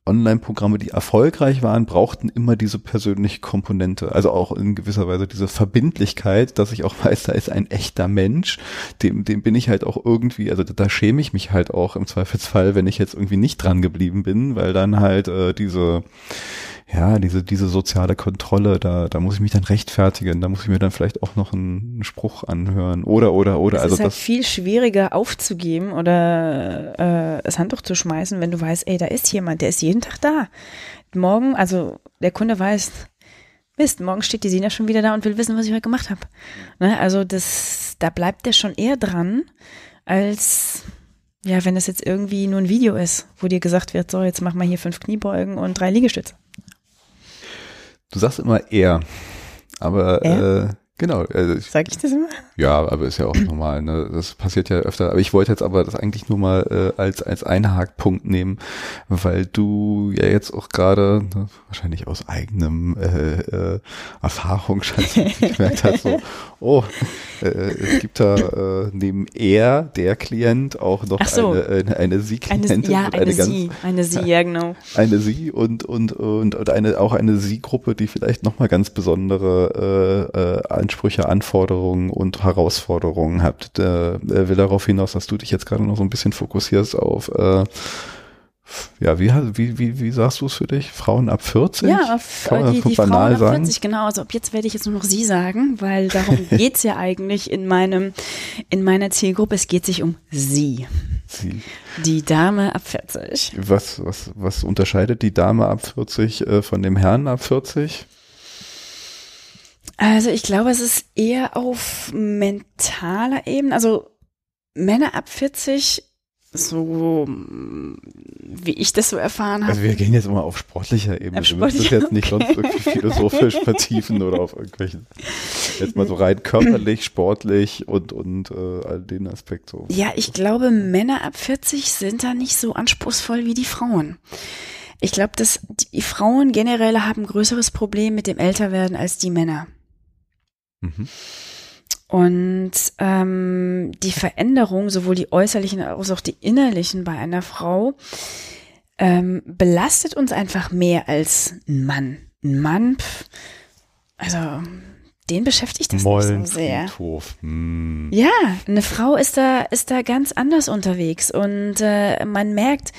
Online-Programme, die erfolgreich waren, brauchten immer diese persönliche Komponente. Also auch in gewisser Weise diese Verbindlichkeit, dass ich auch weiß, da ist ein echter Mensch, dem, dem bin ich halt auch irgendwie, also da schäme ich mich halt auch im Zweifelsfall, wenn ich jetzt irgendwie nicht dran geblieben bin, weil dann halt äh, diese, ja, diese, diese soziale Kontrolle, da, da muss ich mich dann rechtfertigen, da muss ich mir dann vielleicht auch noch einen, Spruch anhören oder, oder, oder.
Es
also
ist halt
das,
viel schwieriger aufzugeben oder äh, das Handtuch zu schmeißen, wenn du weißt, ey, da ist jemand, der ist jeden Tag da. Morgen, also der Kunde weiß, Mist, morgen steht die Sina schon wieder da und will wissen, was ich heute gemacht habe. Ne? Also das, da bleibt der schon eher dran, als ja, wenn das jetzt irgendwie nur ein Video ist, wo dir gesagt wird, so, jetzt mach mal hier fünf Kniebeugen und drei Liegestütze.
Du sagst immer er, aber
Er?
äh, genau, also ich,
Sag ich das immer?
Ja, aber ist ja auch normal, ne? Das passiert ja öfter. Aber ich wollte jetzt aber das eigentlich nur mal äh, als als Einhakpunkt nehmen, weil du ja jetzt auch gerade ne, wahrscheinlich aus eigenem äh, äh, Erfahrungsschatz gemerkt hast, so, oh, äh, es gibt da äh, neben er, der Klient, auch noch
so.
eine, eine, eine
Eine,
Sie-Klientin
ja,
und
eine,
ganz,
Sie, eine Sie, ja genau.
eine Sie und und und, und eine auch eine Sie-Gruppe, die vielleicht noch mal ganz besondere äh, äh, Ansprüche, Anforderungen und Herausforderungen hat. Der, äh, will darauf hinaus, dass du dich jetzt gerade noch so ein bisschen fokussierst auf äh, ja, wie, wie, wie, wie sagst du es für dich? Frauen ab 40?
Ja, auf,
Kann man
die, die Frauen ab
sagen?
40, genau. Also ab jetzt werde ich jetzt nur noch Sie sagen, weil darum geht's ja eigentlich in meinem, in meiner Zielgruppe. Es geht sich um Sie.
Sie.
Die Dame ab 40.
Was, was, was unterscheidet die Dame ab 40 äh, von dem Herrn ab 40?
Also ich glaube, es ist eher auf mentaler Ebene. Also Männer ab 40, so wie ich das so erfahren habe.
Also wir gehen jetzt immer auf sportlicher Ebene.
Auf
Wir müssen das
sportlicher,
jetzt nicht sonst irgendwie philosophisch vertiefen oder auf irgendwelchen, jetzt mal so rein körperlich, sportlich und, und äh, all den Aspekt so.
Ja, ich glaube, Männer ab 40 sind da nicht so anspruchsvoll wie die Frauen. Ich glaube, dass die Frauen generell haben ein größeres Problem mit dem Älterwerden als die Männer.
Mhm.
Und ähm, die Veränderung, sowohl die äußerlichen als auch die innerlichen bei einer Frau, ähm, belastet uns einfach mehr als ein Mann. Ein Mann, pff, also den beschäftigt das nicht so sehr.
Hm.
Ja, eine Frau ist da, ist da ganz anders unterwegs und äh, man merkt,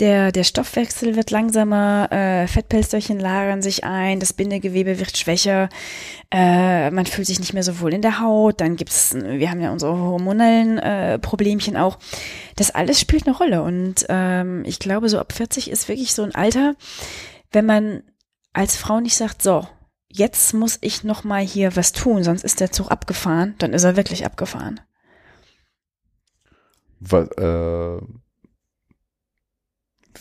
der, der Stoffwechsel wird langsamer, äh, Fettpelsterchen lagern sich ein, das Bindegewebe wird schwächer, äh, man fühlt sich nicht mehr so wohl in der Haut, dann gibt's, wir haben ja unsere hormonellen äh, Problemchen auch. Das alles spielt eine Rolle und ähm, ich glaube, so ab 40 ist wirklich so ein Alter, wenn man als Frau nicht sagt, so, jetzt muss ich noch mal hier was tun, sonst ist der Zug abgefahren, dann ist er wirklich abgefahren.
Was, äh,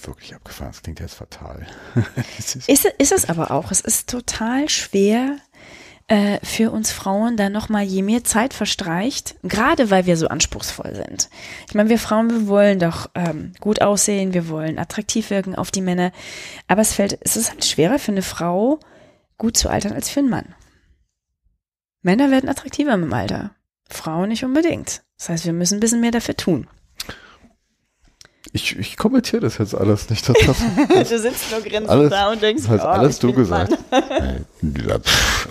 wirklich abgefahren, das klingt jetzt fatal. Ist-
Ist, ist es aber auch. Es ist total schwer äh, für uns Frauen, da noch mal je mehr Zeit verstreicht, gerade weil wir so anspruchsvoll sind. Ich meine, wir Frauen, wir wollen doch ähm, gut aussehen, wir wollen attraktiv wirken auf die Männer, aber es fällt, es ist halt schwerer für eine Frau, gut zu altern als für einen Mann. Männer werden attraktiver mit dem Alter, Frauen nicht unbedingt. Das heißt, wir müssen ein bisschen mehr dafür tun.
Ich, ich kommentiere das jetzt alles nicht. Das, das,
du sitzt nur grinsend
Alles-
da und denkst,
das hast
oh,
alles du gesagt.
Äh,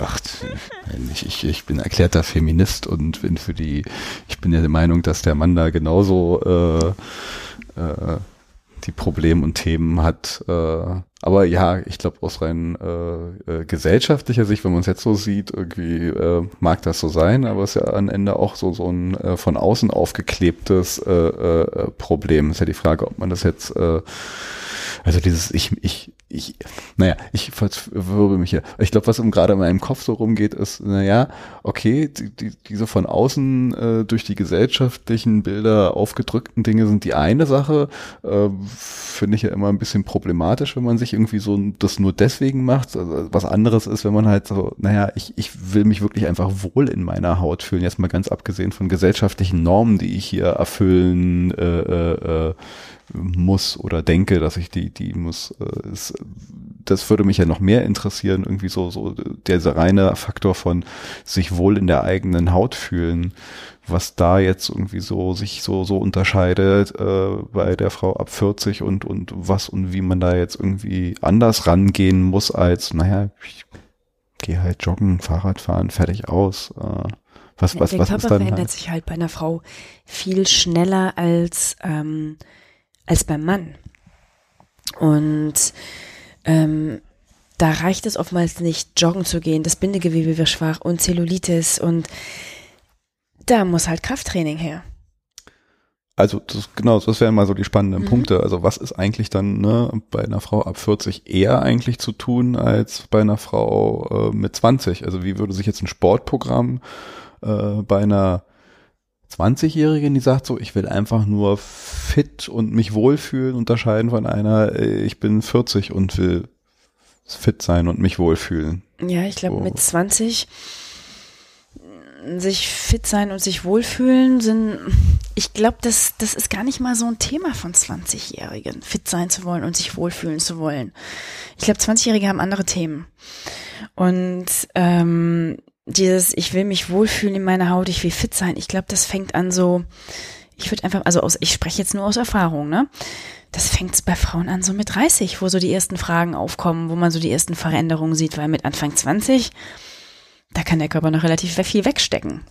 ach, ich, ich, ich bin erklärter Feminist und bin für die, ich bin ja der Meinung, dass der Mann da genauso äh, äh, die Probleme und Themen hat. Äh, aber ja, ich glaube aus rein äh, äh, gesellschaftlicher Sicht, wenn man es jetzt so sieht, irgendwie äh, mag das so sein, aber es ist ja am Ende auch so so ein äh, von außen aufgeklebtes äh, äh, Problem. Ist ja die Frage, ob man das jetzt äh, also dieses, ich, ich, ich, naja, ich verwirbel mich hier. Ich glaube, was um gerade in meinem Kopf so rumgeht, ist, naja, okay, die, die, diese von außen äh, durch die gesellschaftlichen Bilder aufgedrückten Dinge sind die eine Sache. Äh, Finde ich ja immer ein bisschen problematisch, wenn man sich irgendwie so das nur deswegen macht. Also, was anderes ist, wenn man halt so, naja, ich, ich will mich wirklich einfach wohl in meiner Haut fühlen, jetzt mal ganz abgesehen von gesellschaftlichen Normen, die ich hier erfüllen äh, äh, äh, muss oder denke, dass ich die, die muss, äh, ist, das würde mich ja noch mehr interessieren, irgendwie so, so dieser reine Faktor von sich wohl in der eigenen Haut fühlen, was da jetzt irgendwie so sich so, so unterscheidet äh, bei der Frau ab 40 und, und was und wie man da jetzt irgendwie anders rangehen muss als, naja, ich gehe halt joggen, Fahrrad fahren, fertig aus. Äh, was, was,
der
was
Körper
ist dann
verändert
halt?
sich halt bei einer Frau viel schneller als, ähm, als beim Mann. Und ähm, da reicht es oftmals nicht, joggen zu gehen. Das Bindegewebe wird schwach und Zellulitis und da muss halt Krafttraining her.
Also das, genau, das wären mal so die spannenden
Mhm.
Punkte. Also was ist eigentlich dann ne, bei einer Frau ab 40 eher eigentlich zu tun als bei einer Frau äh, mit 20? Also wie würde sich jetzt ein Sportprogramm äh, bei einer 20-Jährigen, die sagt so, ich will einfach nur fit und mich wohlfühlen, unterscheiden von einer, äh, ich bin 40 und will fit sein und mich wohlfühlen.
Ja, ich glaube,
Oh.
mit 20 sich fit sein und sich wohlfühlen sind, ich glaube, das, das ist gar nicht mal so ein Thema von 20-Jährigen, fit sein zu wollen und sich wohlfühlen zu wollen. Ich glaube, 20-Jährige haben andere Themen. Und ähm, dieses, ich will mich wohlfühlen in meiner Haut, ich will fit sein, ich glaube, das fängt an so, ich würde einfach, also aus, ich spreche jetzt nur aus Erfahrung, ne? Das fängt bei Frauen an so mit 30, wo so die ersten Fragen aufkommen, wo man so die ersten Veränderungen sieht, weil mit Anfang 20, da kann der Körper noch relativ viel wegstecken.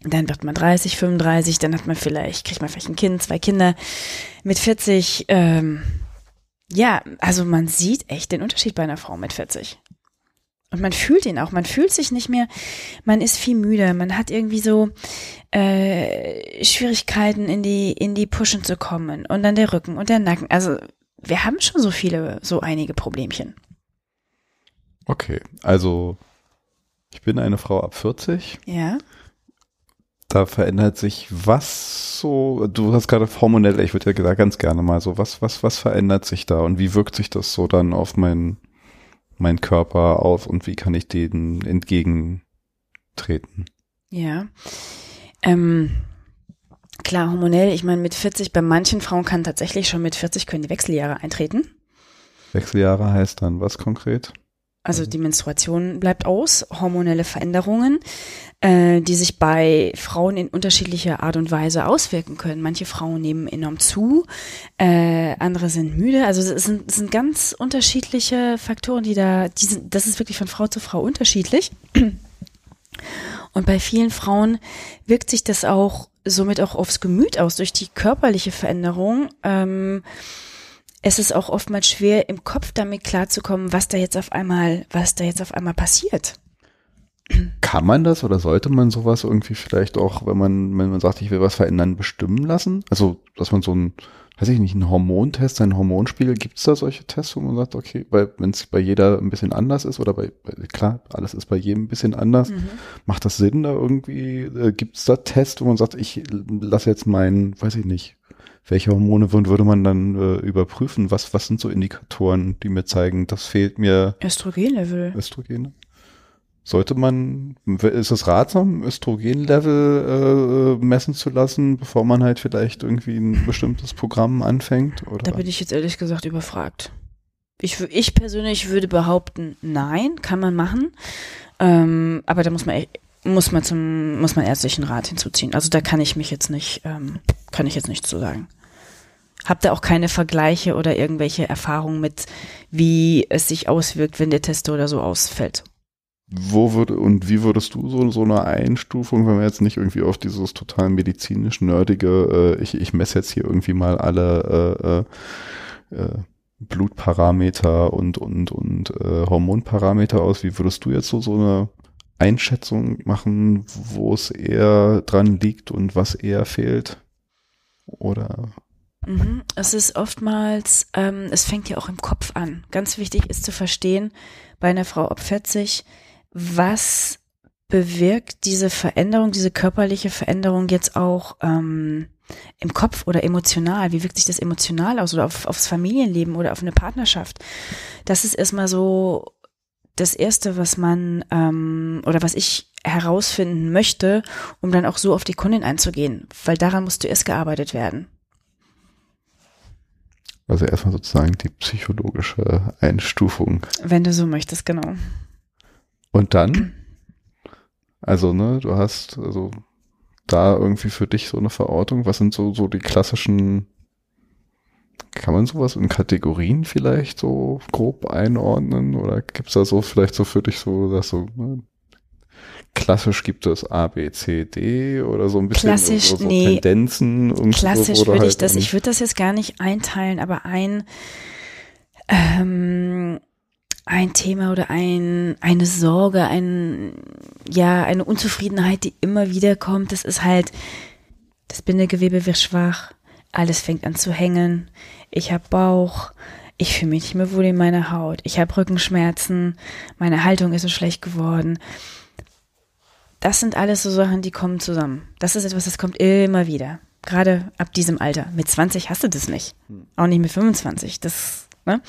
Dann wird man 30, 35, dann hat man vielleicht, kriegt man vielleicht ein Kind, zwei Kinder. Mit 40, ähm, ja, also man sieht echt den Unterschied bei einer Frau mit 40. Und man fühlt ihn auch. Man fühlt sich nicht mehr, man ist viel müde. Man hat irgendwie so äh, Schwierigkeiten, in die, in die Pushen zu kommen. Und dann der Rücken und der Nacken. Also wir haben schon so viele, so einige Problemchen.
Okay, also ich bin eine Frau ab 40.
Ja.
Da verändert sich was so, du hast gerade hormonell, ich würde ja gesagt, ganz gerne mal so, was, was, was verändert sich da und wie wirkt sich das so dann auf meinen, meinen Körper auf und wie kann ich denen entgegentreten?
Ja. Ähm, klar, hormonell, ich meine, mit 40, bei manchen Frauen kann tatsächlich schon mit 40 können die Wechseljahre eintreten.
Wechseljahre heißt dann was konkret?
Also die Menstruation bleibt aus, hormonelle Veränderungen, äh, die sich bei Frauen in unterschiedlicher Art und Weise auswirken können. Manche Frauen nehmen enorm zu, äh, andere sind müde. Also es sind, es sind ganz unterschiedliche Faktoren, die da, die sind, das ist wirklich von Frau zu Frau unterschiedlich. Und bei vielen Frauen wirkt sich das auch somit auch aufs Gemüt aus durch die körperliche Veränderung. Ähm, es ist auch oftmals schwer im Kopf damit klarzukommen, was da jetzt auf einmal, was da jetzt auf einmal passiert.
Kann man das oder sollte man sowas irgendwie vielleicht auch, wenn man, wenn man sagt, ich will was verändern, bestimmen lassen? Also, dass man so ein, weiß ich nicht, einen Hormontest, einen Hormonspiegel, gibt es da solche Tests, wo man sagt, okay, weil wenn es bei jeder ein bisschen anders ist oder bei, klar, alles ist bei jedem ein bisschen anders, mhm. macht das Sinn da irgendwie, äh, gibt es da Tests, wo man sagt, ich lasse jetzt meinen, weiß ich nicht, welche Hormone würde man dann äh, überprüfen? Was, was sind so Indikatoren, die mir zeigen, das fehlt mir?
Östrogenlevel.
Östrogene? Sollte man, ist es ratsam, Östrogenlevel äh, messen zu lassen, bevor man halt vielleicht irgendwie ein bestimmtes Programm anfängt? Oder?
Da bin ich jetzt ehrlich gesagt überfragt. Ich, ich persönlich würde behaupten, nein, kann man machen. Ähm, aber da muss man muss man zum muss man ärztlichen Rat hinzuziehen. Also da kann ich mich jetzt nicht ähm, kann ich jetzt nichts zu sagen. Hab da auch keine Vergleiche oder irgendwelche Erfahrungen mit, wie es sich auswirkt, wenn der Test oder so ausfällt.
Wo würde und wie würdest du so, so eine Einstufung, wenn wir jetzt nicht irgendwie auf dieses total medizinisch nerdige, äh, ich, ich messe jetzt hier irgendwie mal alle äh, äh, äh, Blutparameter und und und äh, Hormonparameter aus, wie würdest du jetzt so so eine Einschätzung machen, wo es eher dran liegt und was eher fehlt? Oder
mhm. es ist oftmals, ähm, es fängt ja auch im Kopf an. Ganz wichtig ist zu verstehen, bei einer Frau ab 40, was bewirkt diese Veränderung, diese körperliche Veränderung jetzt auch ähm, im Kopf oder emotional? Wie wirkt sich das emotional aus oder auf, aufs Familienleben oder auf eine Partnerschaft? Das ist erstmal so das Erste, was man ähm, oder was ich herausfinden möchte, um dann auch so auf die Kundin einzugehen, weil daran muss zuerst gearbeitet werden.
Also erstmal sozusagen die psychologische Einstufung.
Wenn du so möchtest, genau.
Und dann? Also, ne, du hast also da irgendwie für dich so eine Verortung. Was sind so, so die klassischen, kann man sowas in Kategorien vielleicht so grob einordnen? Oder gibt's da so vielleicht so für dich so, dass so, ne, klassisch gibt es A, B, C, D oder so ein bisschen
klassisch,
so, so
nee,
Tendenzen?
Klassisch würde halt ich das, ich würde das jetzt gar nicht einteilen, aber ein, ähm, ein Thema oder ein, eine Sorge, ein, ja, eine Unzufriedenheit, die immer wieder kommt. Das ist halt, das Bindegewebe wird schwach, alles fängt an zu hängen, ich habe Bauch, ich fühle mich nicht mehr wohl in meiner Haut, ich habe Rückenschmerzen, meine Haltung ist so schlecht geworden. Das sind alles so Sachen, die kommen zusammen. Das ist etwas, das kommt immer wieder. Gerade ab diesem Alter. Mit 20 hast du das nicht. Hm. Auch nicht mit 25. Das, ne?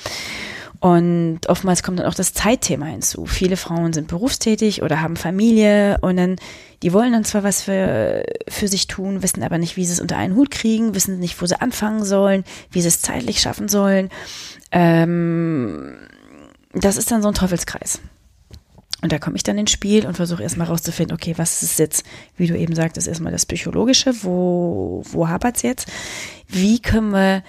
Und oftmals kommt dann auch das Zeitthema hinzu. Viele Frauen sind berufstätig oder haben Familie und dann, die wollen dann zwar was für, für sich tun, wissen aber nicht, wie sie es unter einen Hut kriegen, wissen nicht, wo sie anfangen sollen, wie sie es zeitlich schaffen sollen. Ähm, das ist dann so ein Teufelskreis. Und da komme ich dann ins Spiel und versuche erstmal rauszufinden, okay, was ist jetzt, wie du eben sagtest, erstmal das Psychologische, wo, wo hapert's jetzt? Wie können wir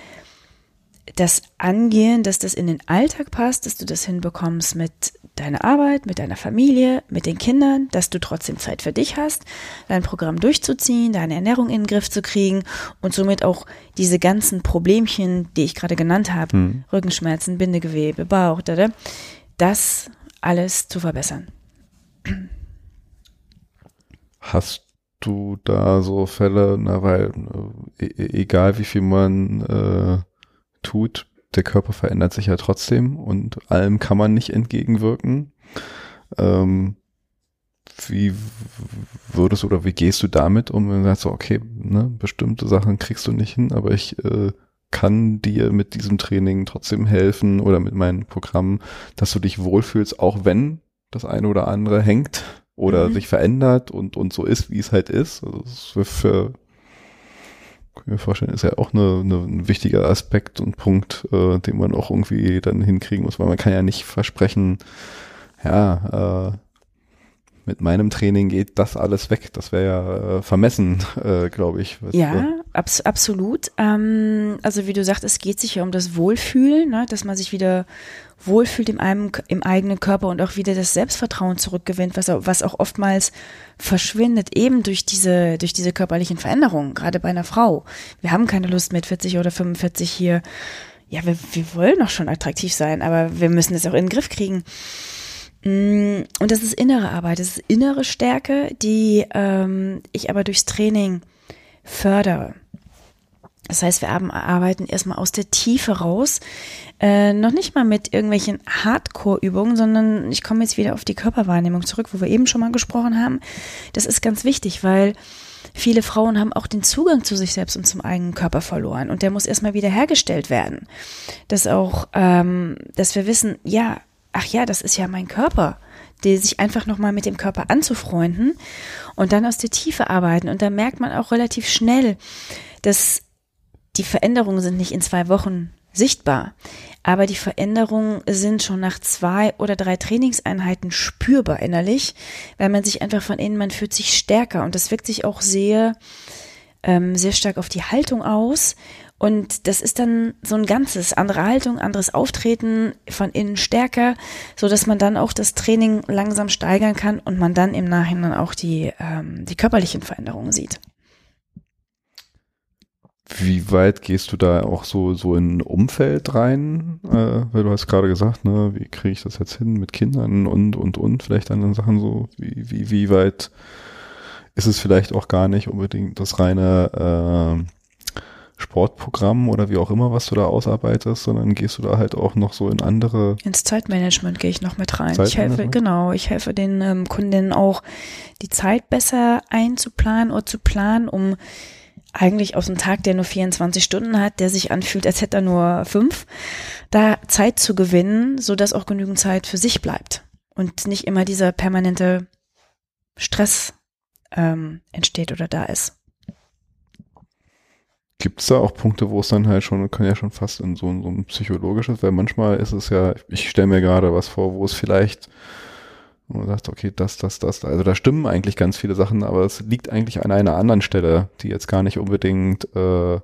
das angehen, dass das in den Alltag passt, dass du das hinbekommst mit deiner Arbeit, mit deiner Familie, mit den Kindern, dass du trotzdem Zeit für dich hast, dein Programm durchzuziehen, deine Ernährung in den Griff zu kriegen und somit auch diese ganzen Problemchen, die ich gerade genannt habe, hm. Rückenschmerzen, Bindegewebe, Bauch, da, da, das alles zu verbessern.
Hast du da so Fälle, na, weil äh, e egal wie viel man äh, tut, der Körper verändert sich ja trotzdem und allem kann man nicht entgegenwirken. Ähm, wie würdest du oder wie gehst du damit um, wenn du sagst so, okay, ne, bestimmte Sachen kriegst du nicht hin, aber ich äh, kann dir mit diesem Training trotzdem helfen oder mit meinen Programmen, dass du dich wohlfühlst, auch wenn das eine oder andere hängt oder mhm. sich verändert und, und so ist, wie es halt ist. Also ist für, für kann mir vorstellen, ist ja auch eine, eine, ein wichtiger Aspekt und Punkt, äh, den man auch irgendwie dann hinkriegen muss, weil man kann ja nicht versprechen, ja, äh, mit meinem Training geht das alles weg. Das wäre ja äh, vermessen, äh, glaube ich.
ja, abs absolut. Ähm, also wie du sagst, es geht sich ja um das Wohlfühlen, ne? dass man sich wieder wohlfühlt im, einem, im eigenen Körper und auch wieder das Selbstvertrauen zurückgewinnt, was, auch- was auch oftmals verschwindet, eben durch diese, durch diese körperlichen Veränderungen, gerade bei einer Frau. Wir haben keine Lust mit 40 oder 45 hier. Ja, wir, wir wollen doch schon attraktiv sein, aber wir müssen es auch in den Griff kriegen. Mm, Und das ist innere Arbeit, das ist innere Stärke, die ähm, ich aber durchs Training fördere. Das heißt, wir arbeiten erstmal aus der Tiefe raus, äh, noch nicht mal mit irgendwelchen Hardcore-Übungen, sondern ich komme jetzt wieder auf die Körperwahrnehmung zurück, wo wir eben schon mal gesprochen haben. Das ist ganz wichtig, weil viele Frauen haben auch den Zugang zu sich selbst und zum eigenen Körper verloren und der muss erstmal wieder hergestellt werden. Dass auch, ähm, dass wir wissen, ja, ach ja, das ist ja mein Körper, die sich einfach nochmal mit dem Körper anzufreunden und dann aus der Tiefe arbeiten. Und da merkt man auch relativ schnell, dass die Veränderungen sind nicht in zwei Wochen sichtbar, aber die Veränderungen sind schon nach zwei oder drei Trainingseinheiten spürbar innerlich, weil man sich einfach von innen, man fühlt sich stärker und das wirkt sich auch sehr, ähm, sehr stark auf die Haltung aus. Und das ist dann so ein ganzes, andere Haltung, anderes Auftreten, von innen stärker, so dass man dann auch das Training langsam steigern kann und man dann im Nachhinein auch die, ähm, die körperlichen Veränderungen sieht.
Wie weit gehst du da auch so, so in Umfeld rein? Äh, weil du hast gerade gesagt, ne, wie kriege ich das jetzt hin mit Kindern und, und, und, vielleicht anderen Sachen so, wie, wie, wie weit ist es vielleicht auch gar nicht unbedingt das reine äh, Sportprogramm oder wie auch immer, was du da ausarbeitest, sondern gehst du da halt auch noch so in andere
Ins Zeitmanagement gehe ich noch mit rein. Ich helfe, genau, ich helfe den ähm, Kundinnen auch, die Zeit besser einzuplanen oder zu planen, um eigentlich aus einem Tag, der nur 24 Stunden hat, der sich anfühlt, als hätte er nur fünf, da Zeit zu gewinnen, so dass auch genügend Zeit für sich bleibt und nicht immer dieser permanente Stress ähm, entsteht oder da ist.
Gibt es da auch Punkte, wo es dann halt schon, kann ja schon fast in so, ein- so ein psychologisches, weil manchmal ist es ja, ich stelle mir gerade was vor, wo es vielleicht, wo man sagt, okay, das, das, das, also da stimmen eigentlich ganz viele Sachen, aber es liegt eigentlich an einer anderen Stelle, die jetzt gar nicht unbedingt, äh,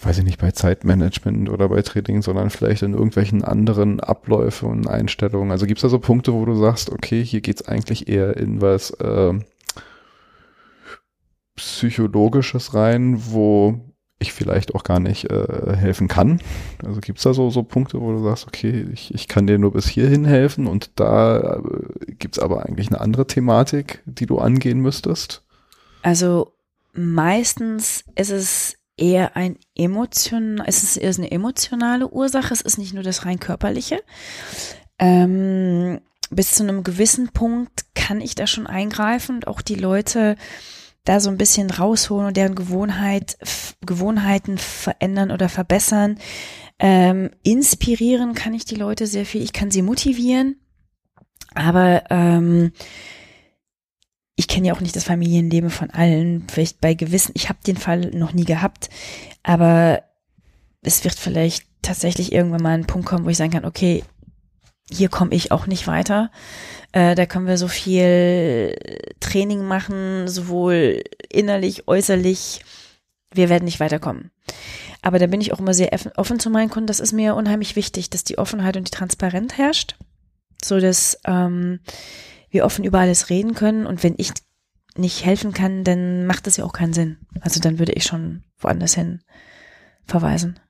weiß ich nicht, bei Zeitmanagement oder bei Training, sondern vielleicht in irgendwelchen anderen Abläufen und Einstellungen. Also gibt es da so Punkte, wo du sagst, okay, hier geht's eigentlich eher in was, äh, Psychologisches rein, wo ich vielleicht auch gar nicht äh, helfen kann. Also gibt's da so, so Punkte, wo du sagst, okay, ich, ich kann dir nur bis hierhin helfen und da äh, gibt's aber eigentlich eine andere Thematik, die du angehen müsstest.
Also meistens ist es eher ein emotion, es ist eher eine emotionale Ursache. Es ist nicht nur das rein körperliche. Ähm, bis zu einem gewissen Punkt kann ich da schon eingreifen und auch die Leute da so ein bisschen rausholen und deren Gewohnheit, Gewohnheiten verändern oder verbessern. Ähm, inspirieren kann ich die Leute sehr viel. Ich kann sie motivieren. Aber ähm, ich kenne ja auch nicht das Familienleben von allen. Vielleicht bei gewissen, ich habe den Fall noch nie gehabt, aber es wird vielleicht tatsächlich irgendwann mal ein Punkt kommen, wo ich sagen kann, okay, hier komme ich auch nicht weiter. Äh, da können wir so viel Training machen, sowohl innerlich, äußerlich. Wir werden nicht weiterkommen. Aber da bin ich auch immer sehr offen zu meinen Kunden. Das ist mir unheimlich wichtig, dass die Offenheit und die Transparenz herrscht, so dass ähm, wir offen über alles reden können. Und wenn ich nicht helfen kann, dann macht das ja auch keinen Sinn. Also dann würde ich schon woanders hin verweisen.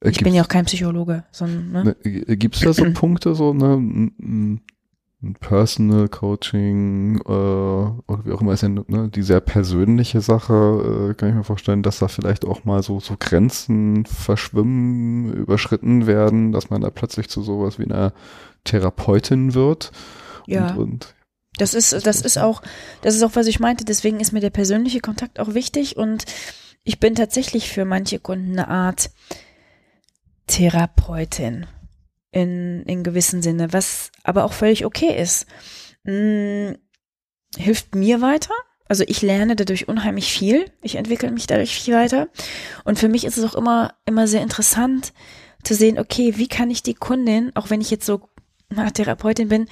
Äh,
Ich bin ja auch kein Psychologe, sondern ne?
Ne, Gibt es da so Punkte, so ne, ein Personal Coaching äh, oder wie auch immer ist ja ne, die sehr persönliche Sache, äh, kann ich mir vorstellen, dass da vielleicht auch mal so, so Grenzen verschwimmen, überschritten werden, dass man da plötzlich zu sowas wie einer Therapeutin wird.
ja.
Und, und
Das ist, das ist auch, das ist auch, was ich meinte. Deswegen ist mir der persönliche Kontakt auch wichtig und ich bin tatsächlich für manche Kunden eine Art Therapeutin in, in gewissem Sinne, was aber auch völlig okay ist. Hm, hilft mir weiter. Also ich lerne dadurch unheimlich viel. Ich entwickle mich dadurch viel weiter. Und für mich ist es auch immer, immer sehr interessant zu sehen, okay, wie kann ich die Kundin, auch wenn ich jetzt so eine Therapeutin bin,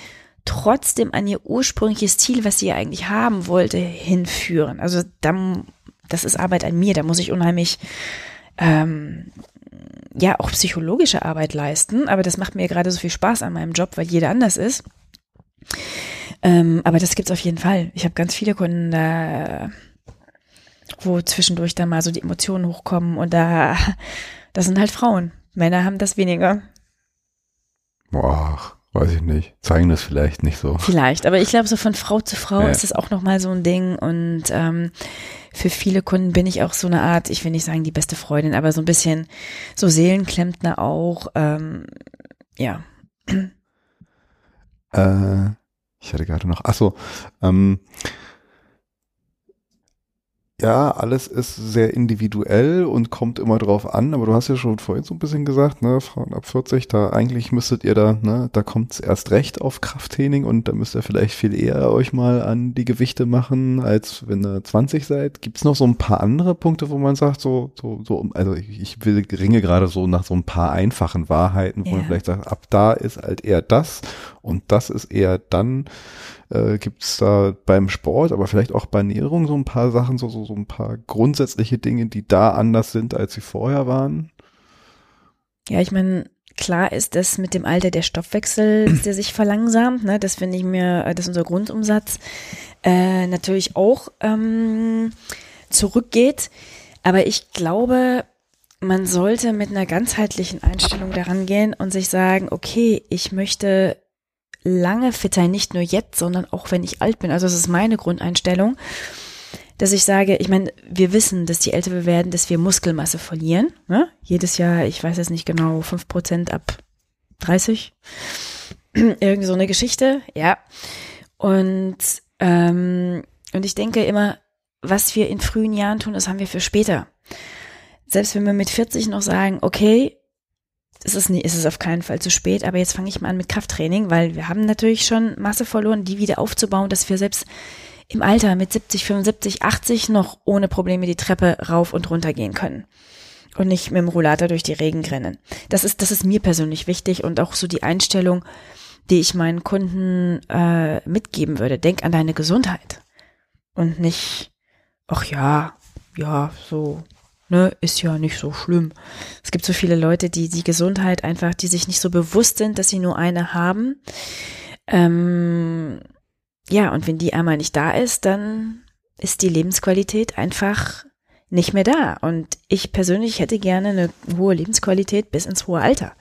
trotzdem an ihr ursprüngliches Ziel, was sie ja eigentlich haben wollte, hinführen. Also da m- das ist Arbeit an mir. Da muss ich unheimlich ähm, ja auch psychologische Arbeit leisten. Aber das macht mir gerade so viel Spaß an meinem Job, weil jeder anders ist. Ähm, aber das gibt's auf jeden Fall. Ich habe ganz viele Kunden, da, wo zwischendurch dann mal so die Emotionen hochkommen und da, das sind halt Frauen. Männer haben das weniger.
Boah, weiß ich nicht. Zeigen das vielleicht nicht so.
Vielleicht, aber ich glaube, so von Frau zu Frau
Ja.
ist es auch nochmal so ein Ding und ähm, für viele Kunden bin ich auch so eine Art, ich will nicht sagen die beste Freundin, aber so ein bisschen so Seelenklempner auch. Ähm, ja,
Äh, ich hatte gerade noch, ach so, ähm, ja, alles ist sehr individuell und kommt immer drauf an, aber du hast ja schon vorhin so ein bisschen gesagt, ne, Frauen ab 40, da eigentlich müsstet ihr da, ne, da kommt es erst recht auf Krafttraining und da müsst ihr vielleicht viel eher euch mal an die Gewichte machen, als wenn ihr 20 seid. Gibt's noch so ein paar andere Punkte, wo man sagt, so, so, so, also ich, ich will ringe gerade so nach so ein paar einfachen Wahrheiten, wo man
Ja.
vielleicht sagt, ab da ist halt eher das und das ist eher dann, äh, gibt's da beim Sport, aber vielleicht auch bei Ernährung so ein paar Sachen, so, so, so ein paar grundsätzliche Dinge, die da anders sind, als sie vorher waren?
ja, ich meine, klar ist das mit dem Alter der Stoffwechsel, der sich verlangsamt, ne, das finde ich mir, äh, das ist unser Grundumsatz, äh, natürlich auch ähm, zurückgeht. Aber ich glaube, man sollte mit einer ganzheitlichen Einstellung daran gehen und sich sagen, okay, ich möchte lange fit sein, nicht nur jetzt, sondern auch wenn ich alt bin. Also das ist meine Grundeinstellung, dass ich sage, ich meine, wir wissen, dass je älter wir werden, dass wir Muskelmasse verlieren. Ne? Jedes Jahr, ich weiß jetzt nicht genau, fünf Prozent ab 30. Irgend so eine Geschichte, ja. Und, ähm, und ich denke immer, was wir in frühen Jahren tun, das haben wir für später. Selbst wenn wir mit 40 noch sagen, okay, es ist, nie, es ist auf keinen Fall zu spät, aber jetzt fange ich mal an mit Krafttraining, weil wir haben natürlich schon Masse verloren, die wieder aufzubauen, dass wir selbst im Alter mit 70, 75, 80 noch ohne Probleme die Treppe rauf und runter gehen können. Und nicht mit dem Rollator durch die Regen rennen. Das ist, das ist mir persönlich wichtig und auch so die Einstellung, die ich meinen Kunden äh, mitgeben würde. Denk an deine Gesundheit. Und nicht, ach ja, ja, so, ne, ist ja nicht so schlimm. Es gibt so viele Leute, die die Gesundheit einfach, die sich nicht so bewusst sind, dass sie nur eine haben. Ähm, ja, und wenn die einmal nicht da ist, dann ist die Lebensqualität einfach nicht mehr da. Und ich persönlich hätte gerne eine hohe Lebensqualität bis ins hohe Alter.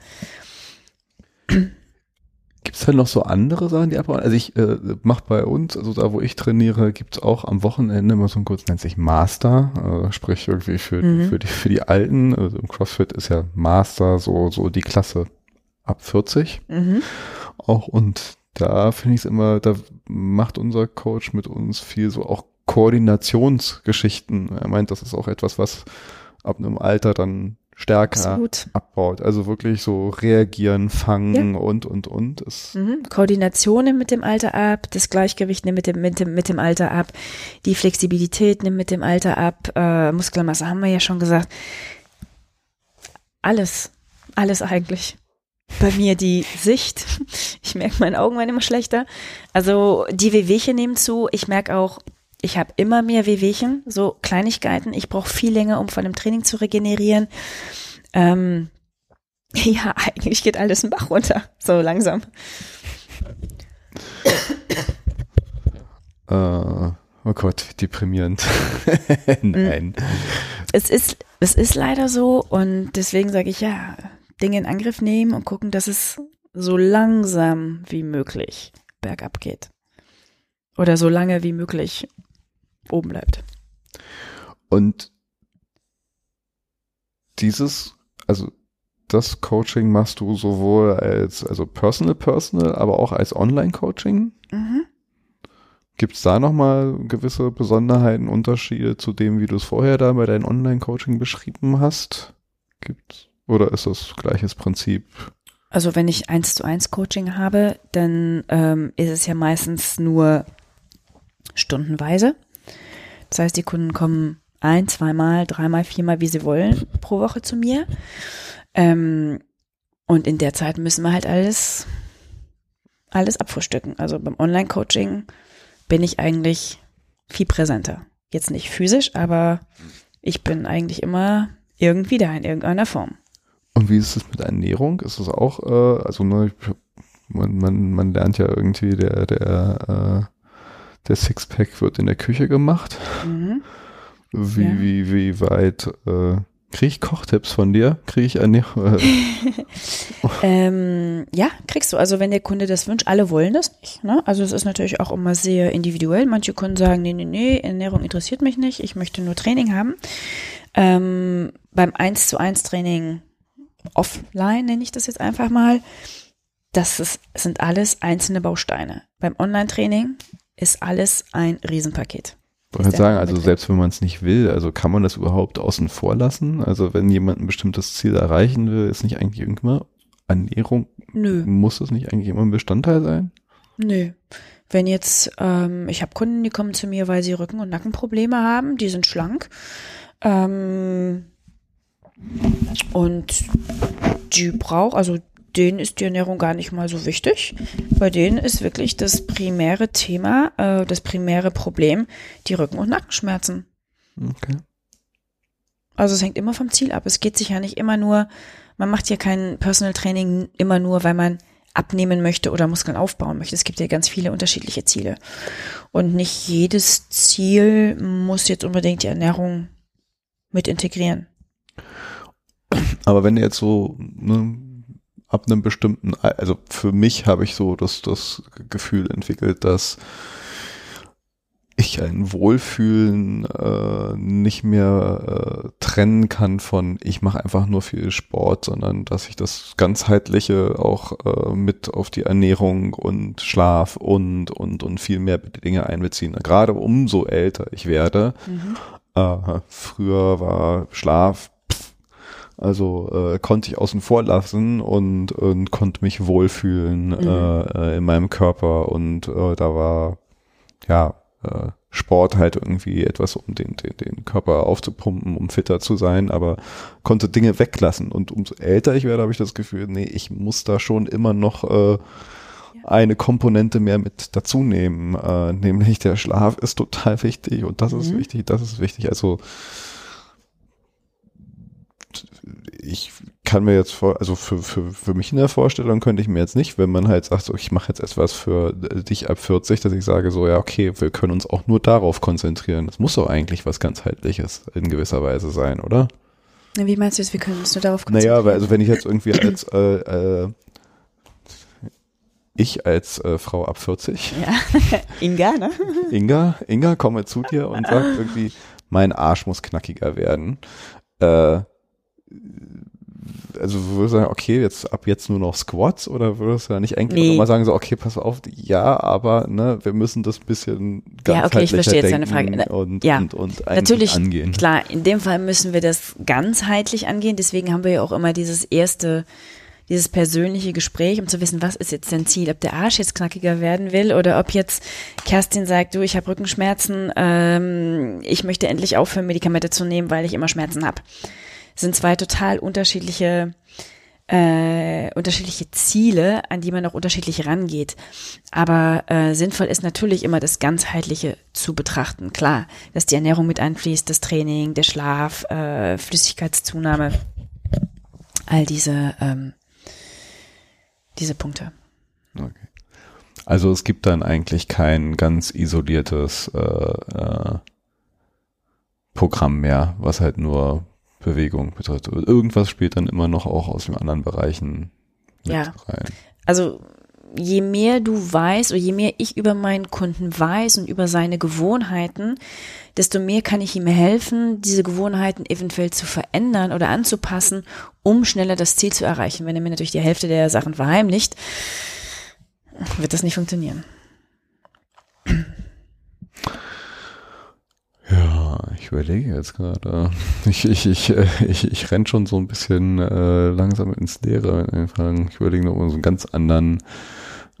Gibt's da noch so andere Sachen, die abbauen? Also ich äh, mache bei uns, also da wo ich trainiere, gibt's auch am Wochenende immer so ein kurz, nennt sich Master, äh, sprich irgendwie für,
Mhm.
für, die, für die Alten. Also im CrossFit ist ja Master so, so die Klasse ab 40
Mhm.
auch und da finde ich es immer, da macht unser Coach mit uns viel so auch Koordinationsgeschichten. Er meint, das ist auch etwas, was ab einem Alter dann stärker
Absolut.
abbaut. Also wirklich so reagieren, fangen und, und, und. Es,
Mhm. Koordination nimmt mit dem Alter ab, das Gleichgewicht nimmt mit dem, mit dem, mit dem Alter ab, die Flexibilität nimmt mit dem Alter ab, äh, Muskelmasse haben wir ja schon gesagt. Alles, alles eigentlich. Bei mir die Sicht. Ich merke, meine Augen werden immer schlechter. Also die Wehwehchen nehmen zu. Ich merke auch, ich habe immer mehr Wehwehchen, so Kleinigkeiten. Ich brauche viel länger, um von dem Training zu regenerieren. Ähm, ja, eigentlich geht alles einen Bach runter, so langsam.
äh, oh Gott, deprimierend. Nein.
Es ist, es ist leider so und deswegen sage ich ja, Dinge in Angriff nehmen und gucken, dass es so langsam wie möglich bergab geht. Oder so lange wie möglich oben bleibt.
Und dieses, also das Coaching machst du sowohl als, also Personal Personal, aber auch als Online-Coaching.
Mhm.
Gibt es da nochmal gewisse Besonderheiten, Unterschiede zu dem, wie du es vorher da bei deinem Online-Coaching beschrieben hast? Gibt oder ist das gleiches Prinzip?
Also wenn ich eins zu eins Coaching habe, dann ähm, ist es ja meistens nur stundenweise. Das heißt, die Kunden kommen ein, zweimal, dreimal, viermal, wie sie wollen, pro Woche zu mir. Ähm, und in der Zeit müssen wir halt alles, alles abfrühstücken. Also beim Online-Coaching bin ich eigentlich viel präsenter. Jetzt nicht physisch, aber ich bin eigentlich immer irgendwie da in irgendeiner Form.
Und wie ist es mit Ernährung? Ist es auch, äh, also ne, man, man, man lernt ja irgendwie, der, der, äh, der Sixpack wird in der Küche gemacht.
Mhm.
Wie,
Ja.
wie, wie weit äh, kriege ich Kochtipps von dir? Kriege ich Ernährung?
Ähm, ja, kriegst du. Also wenn der Kunde das wünscht, alle wollen das nicht. Ne? Also es ist natürlich auch immer sehr individuell. Manche Kunden sagen, nee, nee, nee, Ernährung interessiert mich nicht, ich möchte nur Training haben. Ähm, beim 1 zu 1 Training offline, nenne ich das jetzt einfach mal, das ist, sind alles einzelne Bausteine. Beim Online-Training ist alles ein Riesenpaket.
Ich wollte sagen, also selbst wenn man es nicht will, also kann man das überhaupt außen vor lassen? Also wenn jemand ein bestimmtes Ziel erreichen will, ist nicht eigentlich irgendwann Ernährung,
Nö.
muss das nicht eigentlich immer ein Bestandteil sein?
Nö. Wenn jetzt, ähm, ich habe Kunden, die kommen zu mir, weil sie Rücken- und Nackenprobleme haben, die sind schlank. Ähm, und die braucht, also denen ist die Ernährung gar nicht mal so wichtig. Bei denen ist wirklich das primäre Thema, äh, das primäre Problem, die Rücken- und Nackenschmerzen.
Okay.
Also es hängt immer vom Ziel ab. Es geht sich ja nicht immer nur, man macht ja kein Personal Training immer nur, weil man abnehmen möchte oder Muskeln aufbauen möchte. Es gibt ja ganz viele unterschiedliche Ziele. Und nicht jedes Ziel muss jetzt unbedingt die Ernährung mit integrieren.
Aber wenn du jetzt so ne, ab einem bestimmten, Al- also für mich habe ich so das, das Gefühl entwickelt, dass ich ein Wohlfühlen äh, nicht mehr äh, trennen kann von ich mache einfach nur viel Sport, sondern dass ich das ganzheitliche auch äh, mit auf die Ernährung und Schlaf und und und viel mehr Dinge einbeziehen. Gerade umso älter ich werde, äh, früher war Schlaf, also äh, konnte ich außen vor lassen und, und konnte mich wohlfühlen
Mhm.
äh, äh, in meinem Körper und äh, da war ja äh, Sport halt irgendwie etwas, um den, den, den Körper aufzupumpen, um fitter zu sein, aber konnte Dinge weglassen. Und umso älter ich werde, habe ich das Gefühl, nee, ich muss da schon immer noch äh, eine Komponente mehr mit dazu nehmen, äh, nämlich der Schlaf ist total wichtig und das ist
Mhm.
wichtig, das ist wichtig. Also ich kann mir jetzt vor, also für, für, für mich in der Vorstellung könnte ich mir jetzt nicht, wenn man halt sagt, so ich mache jetzt etwas für dich ab 40, dass ich sage so, ja, okay, wir können uns auch nur darauf konzentrieren. Das muss doch eigentlich was ganzheitliches in gewisser Weise sein, oder?
Wie meinst du jetzt, wir können uns nur darauf konzentrieren?
Naja, weil also wenn ich jetzt irgendwie als äh, äh, ich als äh, Frau ab 40,
Ja, Inga, ne?
Inga, Inga komme zu dir und sagt irgendwie, mein Arsch muss knackiger werden. Äh, also würdest du sagen, okay, jetzt ab jetzt nur noch Squats oder würdest du da nicht eigentlich
Nee.
auch mal sagen, so, okay, pass auf, ja, aber ne, wir müssen das bisschen
Ja, okay, ich
ganzheitlicher
verstehe jetzt deine Frage.
Und,
Ja,
und, und eigentlich
Natürlich,
angehen.
klar, in dem Fall müssen wir das ganzheitlich angehen. Deswegen haben wir ja auch immer dieses erste, dieses persönliche Gespräch, um zu wissen, was ist jetzt dein Ziel, ob der Arsch jetzt knackiger werden will oder ob jetzt Kerstin sagt, du, ich habe Rückenschmerzen, ähm, ich möchte endlich aufhören, Medikamente zu nehmen, weil ich immer Schmerzen habe. Sind zwei total unterschiedliche äh, unterschiedliche Ziele, an die man auch unterschiedlich rangeht. Aber äh, sinnvoll ist natürlich immer das Ganzheitliche zu betrachten. Klar, dass die Ernährung mit einfließt, das Training, der Schlaf, äh, Flüssigkeitszunahme, all diese ähm, diese Punkte.
Okay. Also es gibt dann eigentlich kein ganz isoliertes äh, äh, Programm mehr, was halt nur Bewegung betrifft. Irgendwas spielt dann immer noch auch aus den anderen Bereichen mit
Ja.
rein.
Also je mehr du weißt oder je mehr ich über meinen Kunden weiß und über seine Gewohnheiten, desto mehr kann ich ihm helfen, diese Gewohnheiten eventuell zu verändern oder anzupassen, um schneller das Ziel zu erreichen. Wenn er mir natürlich die Hälfte der Sachen verheimlicht, wird das nicht funktionieren.
Ja, ich überlege jetzt gerade. Ich, ich, ich, äh, ich, ich renn schon so ein bisschen äh, langsam ins Leere. Ich überlege noch mal so einen ganz anderen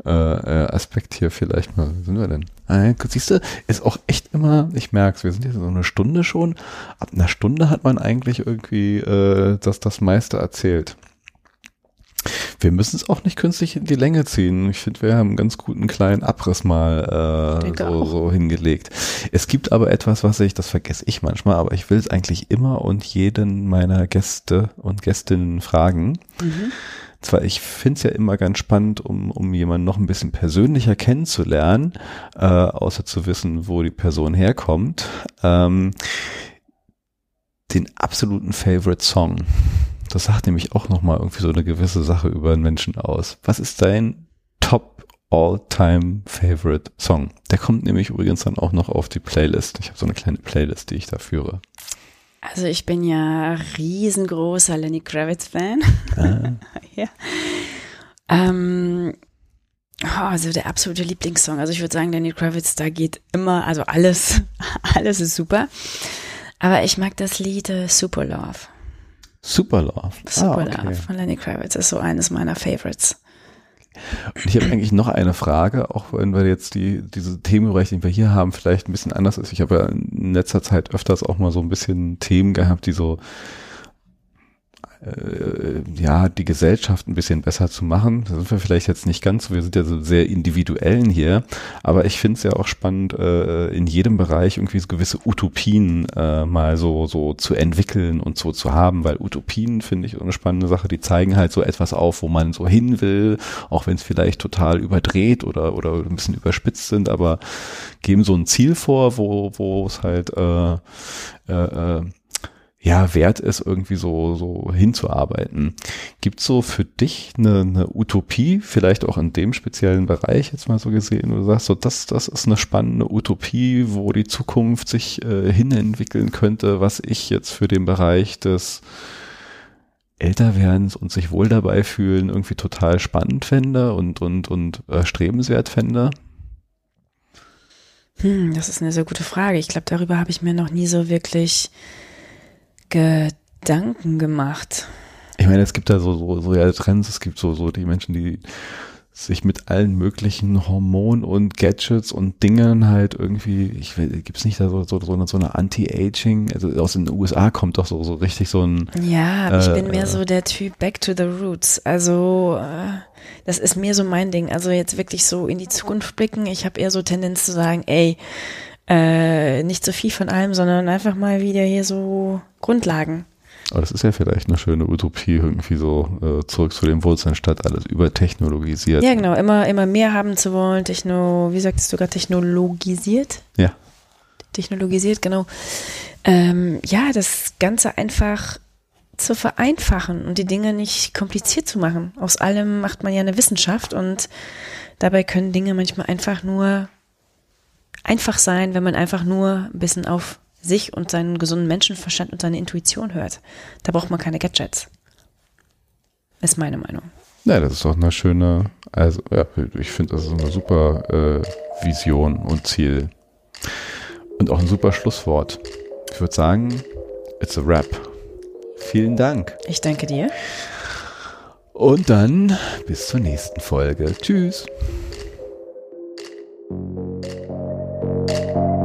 äh, äh, Aspekt hier vielleicht mal. Wo sind wir denn? Ah, siehst du, ist auch echt immer, ich merk's, wir sind jetzt so eine Stunde schon. Ab einer Stunde hat man eigentlich irgendwie äh, das, das meiste erzählt. Wir müssen es auch nicht künstlich in die Länge ziehen. Ich finde, wir haben einen ganz guten kleinen Abriss mal äh, so, so hingelegt. Es gibt aber etwas, was ich, das vergesse ich manchmal, aber ich will es eigentlich immer und jeden meiner Gäste und Gästinnen fragen. Mhm. Zwar, ich finde es ja immer ganz spannend, um, um jemanden noch ein bisschen persönlicher kennenzulernen, äh, außer zu wissen, wo die Person herkommt. Ähm, den absoluten Favorite Song. Das sagt nämlich auch nochmal irgendwie so eine gewisse Sache über einen Menschen aus. Was ist dein Top All-Time Favorite Song? Der kommt nämlich übrigens dann auch noch auf die Playlist. Ich habe so eine kleine Playlist, die ich da führe.
Also ich bin ja riesengroßer Lenny Kravitz-Fan. Ah. ja. Ähm, oh, also der absolute Lieblingssong. Also ich würde sagen, Lenny Kravitz, da geht immer, also alles, alles ist super. Aber ich mag das Lied äh, Super Love.
Super Love.
Super ah, okay. Love von Lenny Kravitz ist so eines meiner Favorites.
Und ich habe eigentlich noch eine Frage, auch wenn wir jetzt die, diese Themenbereich, den wir hier haben, vielleicht ein bisschen anders ist. Ich habe ja in letzter Zeit öfters auch mal so ein bisschen Themen gehabt, die so äh, ja, die Gesellschaft ein bisschen besser zu machen. Da sind wir vielleicht jetzt nicht ganz, wir sind ja so sehr individuellen hier, aber ich finde es ja auch spannend, äh, in jedem Bereich irgendwie so gewisse Utopien äh, mal so, so zu entwickeln und so zu haben, weil Utopien finde ich so eine spannende Sache, die zeigen halt so etwas auf, wo man so hin will, auch wenn es vielleicht total überdreht oder, oder ein bisschen überspitzt sind, aber geben so ein Ziel vor, wo, wo es halt äh, äh, äh ja, wert ist, irgendwie so, so hinzuarbeiten. Gibt so für dich eine, eine Utopie, vielleicht auch in dem speziellen Bereich jetzt mal so gesehen, wo du sagst, so das, das ist eine spannende Utopie, wo die Zukunft sich äh, hinentwickeln könnte, was ich jetzt für den Bereich des Älterwerdens und sich wohl dabei fühlen irgendwie total spannend fände und, und, und erstrebenswert fände?
Hm, das ist eine sehr gute Frage. Ich glaube, darüber habe ich mir noch nie so wirklich Gedanken gemacht?
Ich meine, es gibt da so, so, so ja Trends, es gibt so, so die Menschen, die sich mit allen möglichen Hormonen und Gadgets und Dingen halt irgendwie, ich will, gibt's nicht da so, so, so eine, so eine Anti-Aging, also aus den USA kommt doch so, so richtig so ein.
Ja, äh, ich bin mehr so der Typ Back to the Roots. Also, äh, das ist mir so mein Ding. Also jetzt wirklich so in die Zukunft blicken. Ich habe eher so Tendenz zu sagen, ey, äh, nicht so viel von allem, sondern einfach mal wieder hier so Grundlagen.
Aber das ist ja vielleicht eine schöne Utopie, irgendwie so äh, zurück zu den Wurzeln statt alles übertechnologisiert.
Ja, genau, immer, immer mehr haben zu wollen, Techno, wie sagtest du gerade, technologisiert?
Ja.
Technologisiert, genau. Ähm, ja, das Ganze einfach zu vereinfachen und die Dinge nicht kompliziert zu machen. Aus allem macht man ja eine Wissenschaft und dabei können Dinge manchmal einfach nur einfach sein, wenn man einfach nur ein bisschen auf sich und seinen gesunden Menschenverstand und seine Intuition hört. Da braucht man keine Gadgets. Ist meine Meinung.
Ja, das ist doch eine schöne, also ja, ich finde, das ist eine super äh, Vision und Ziel. Und auch ein super Schlusswort. Ich würde sagen, it's a wrap. Vielen Dank.
Ich danke dir.
Und dann bis zur nächsten Folge. Tschüss. thank you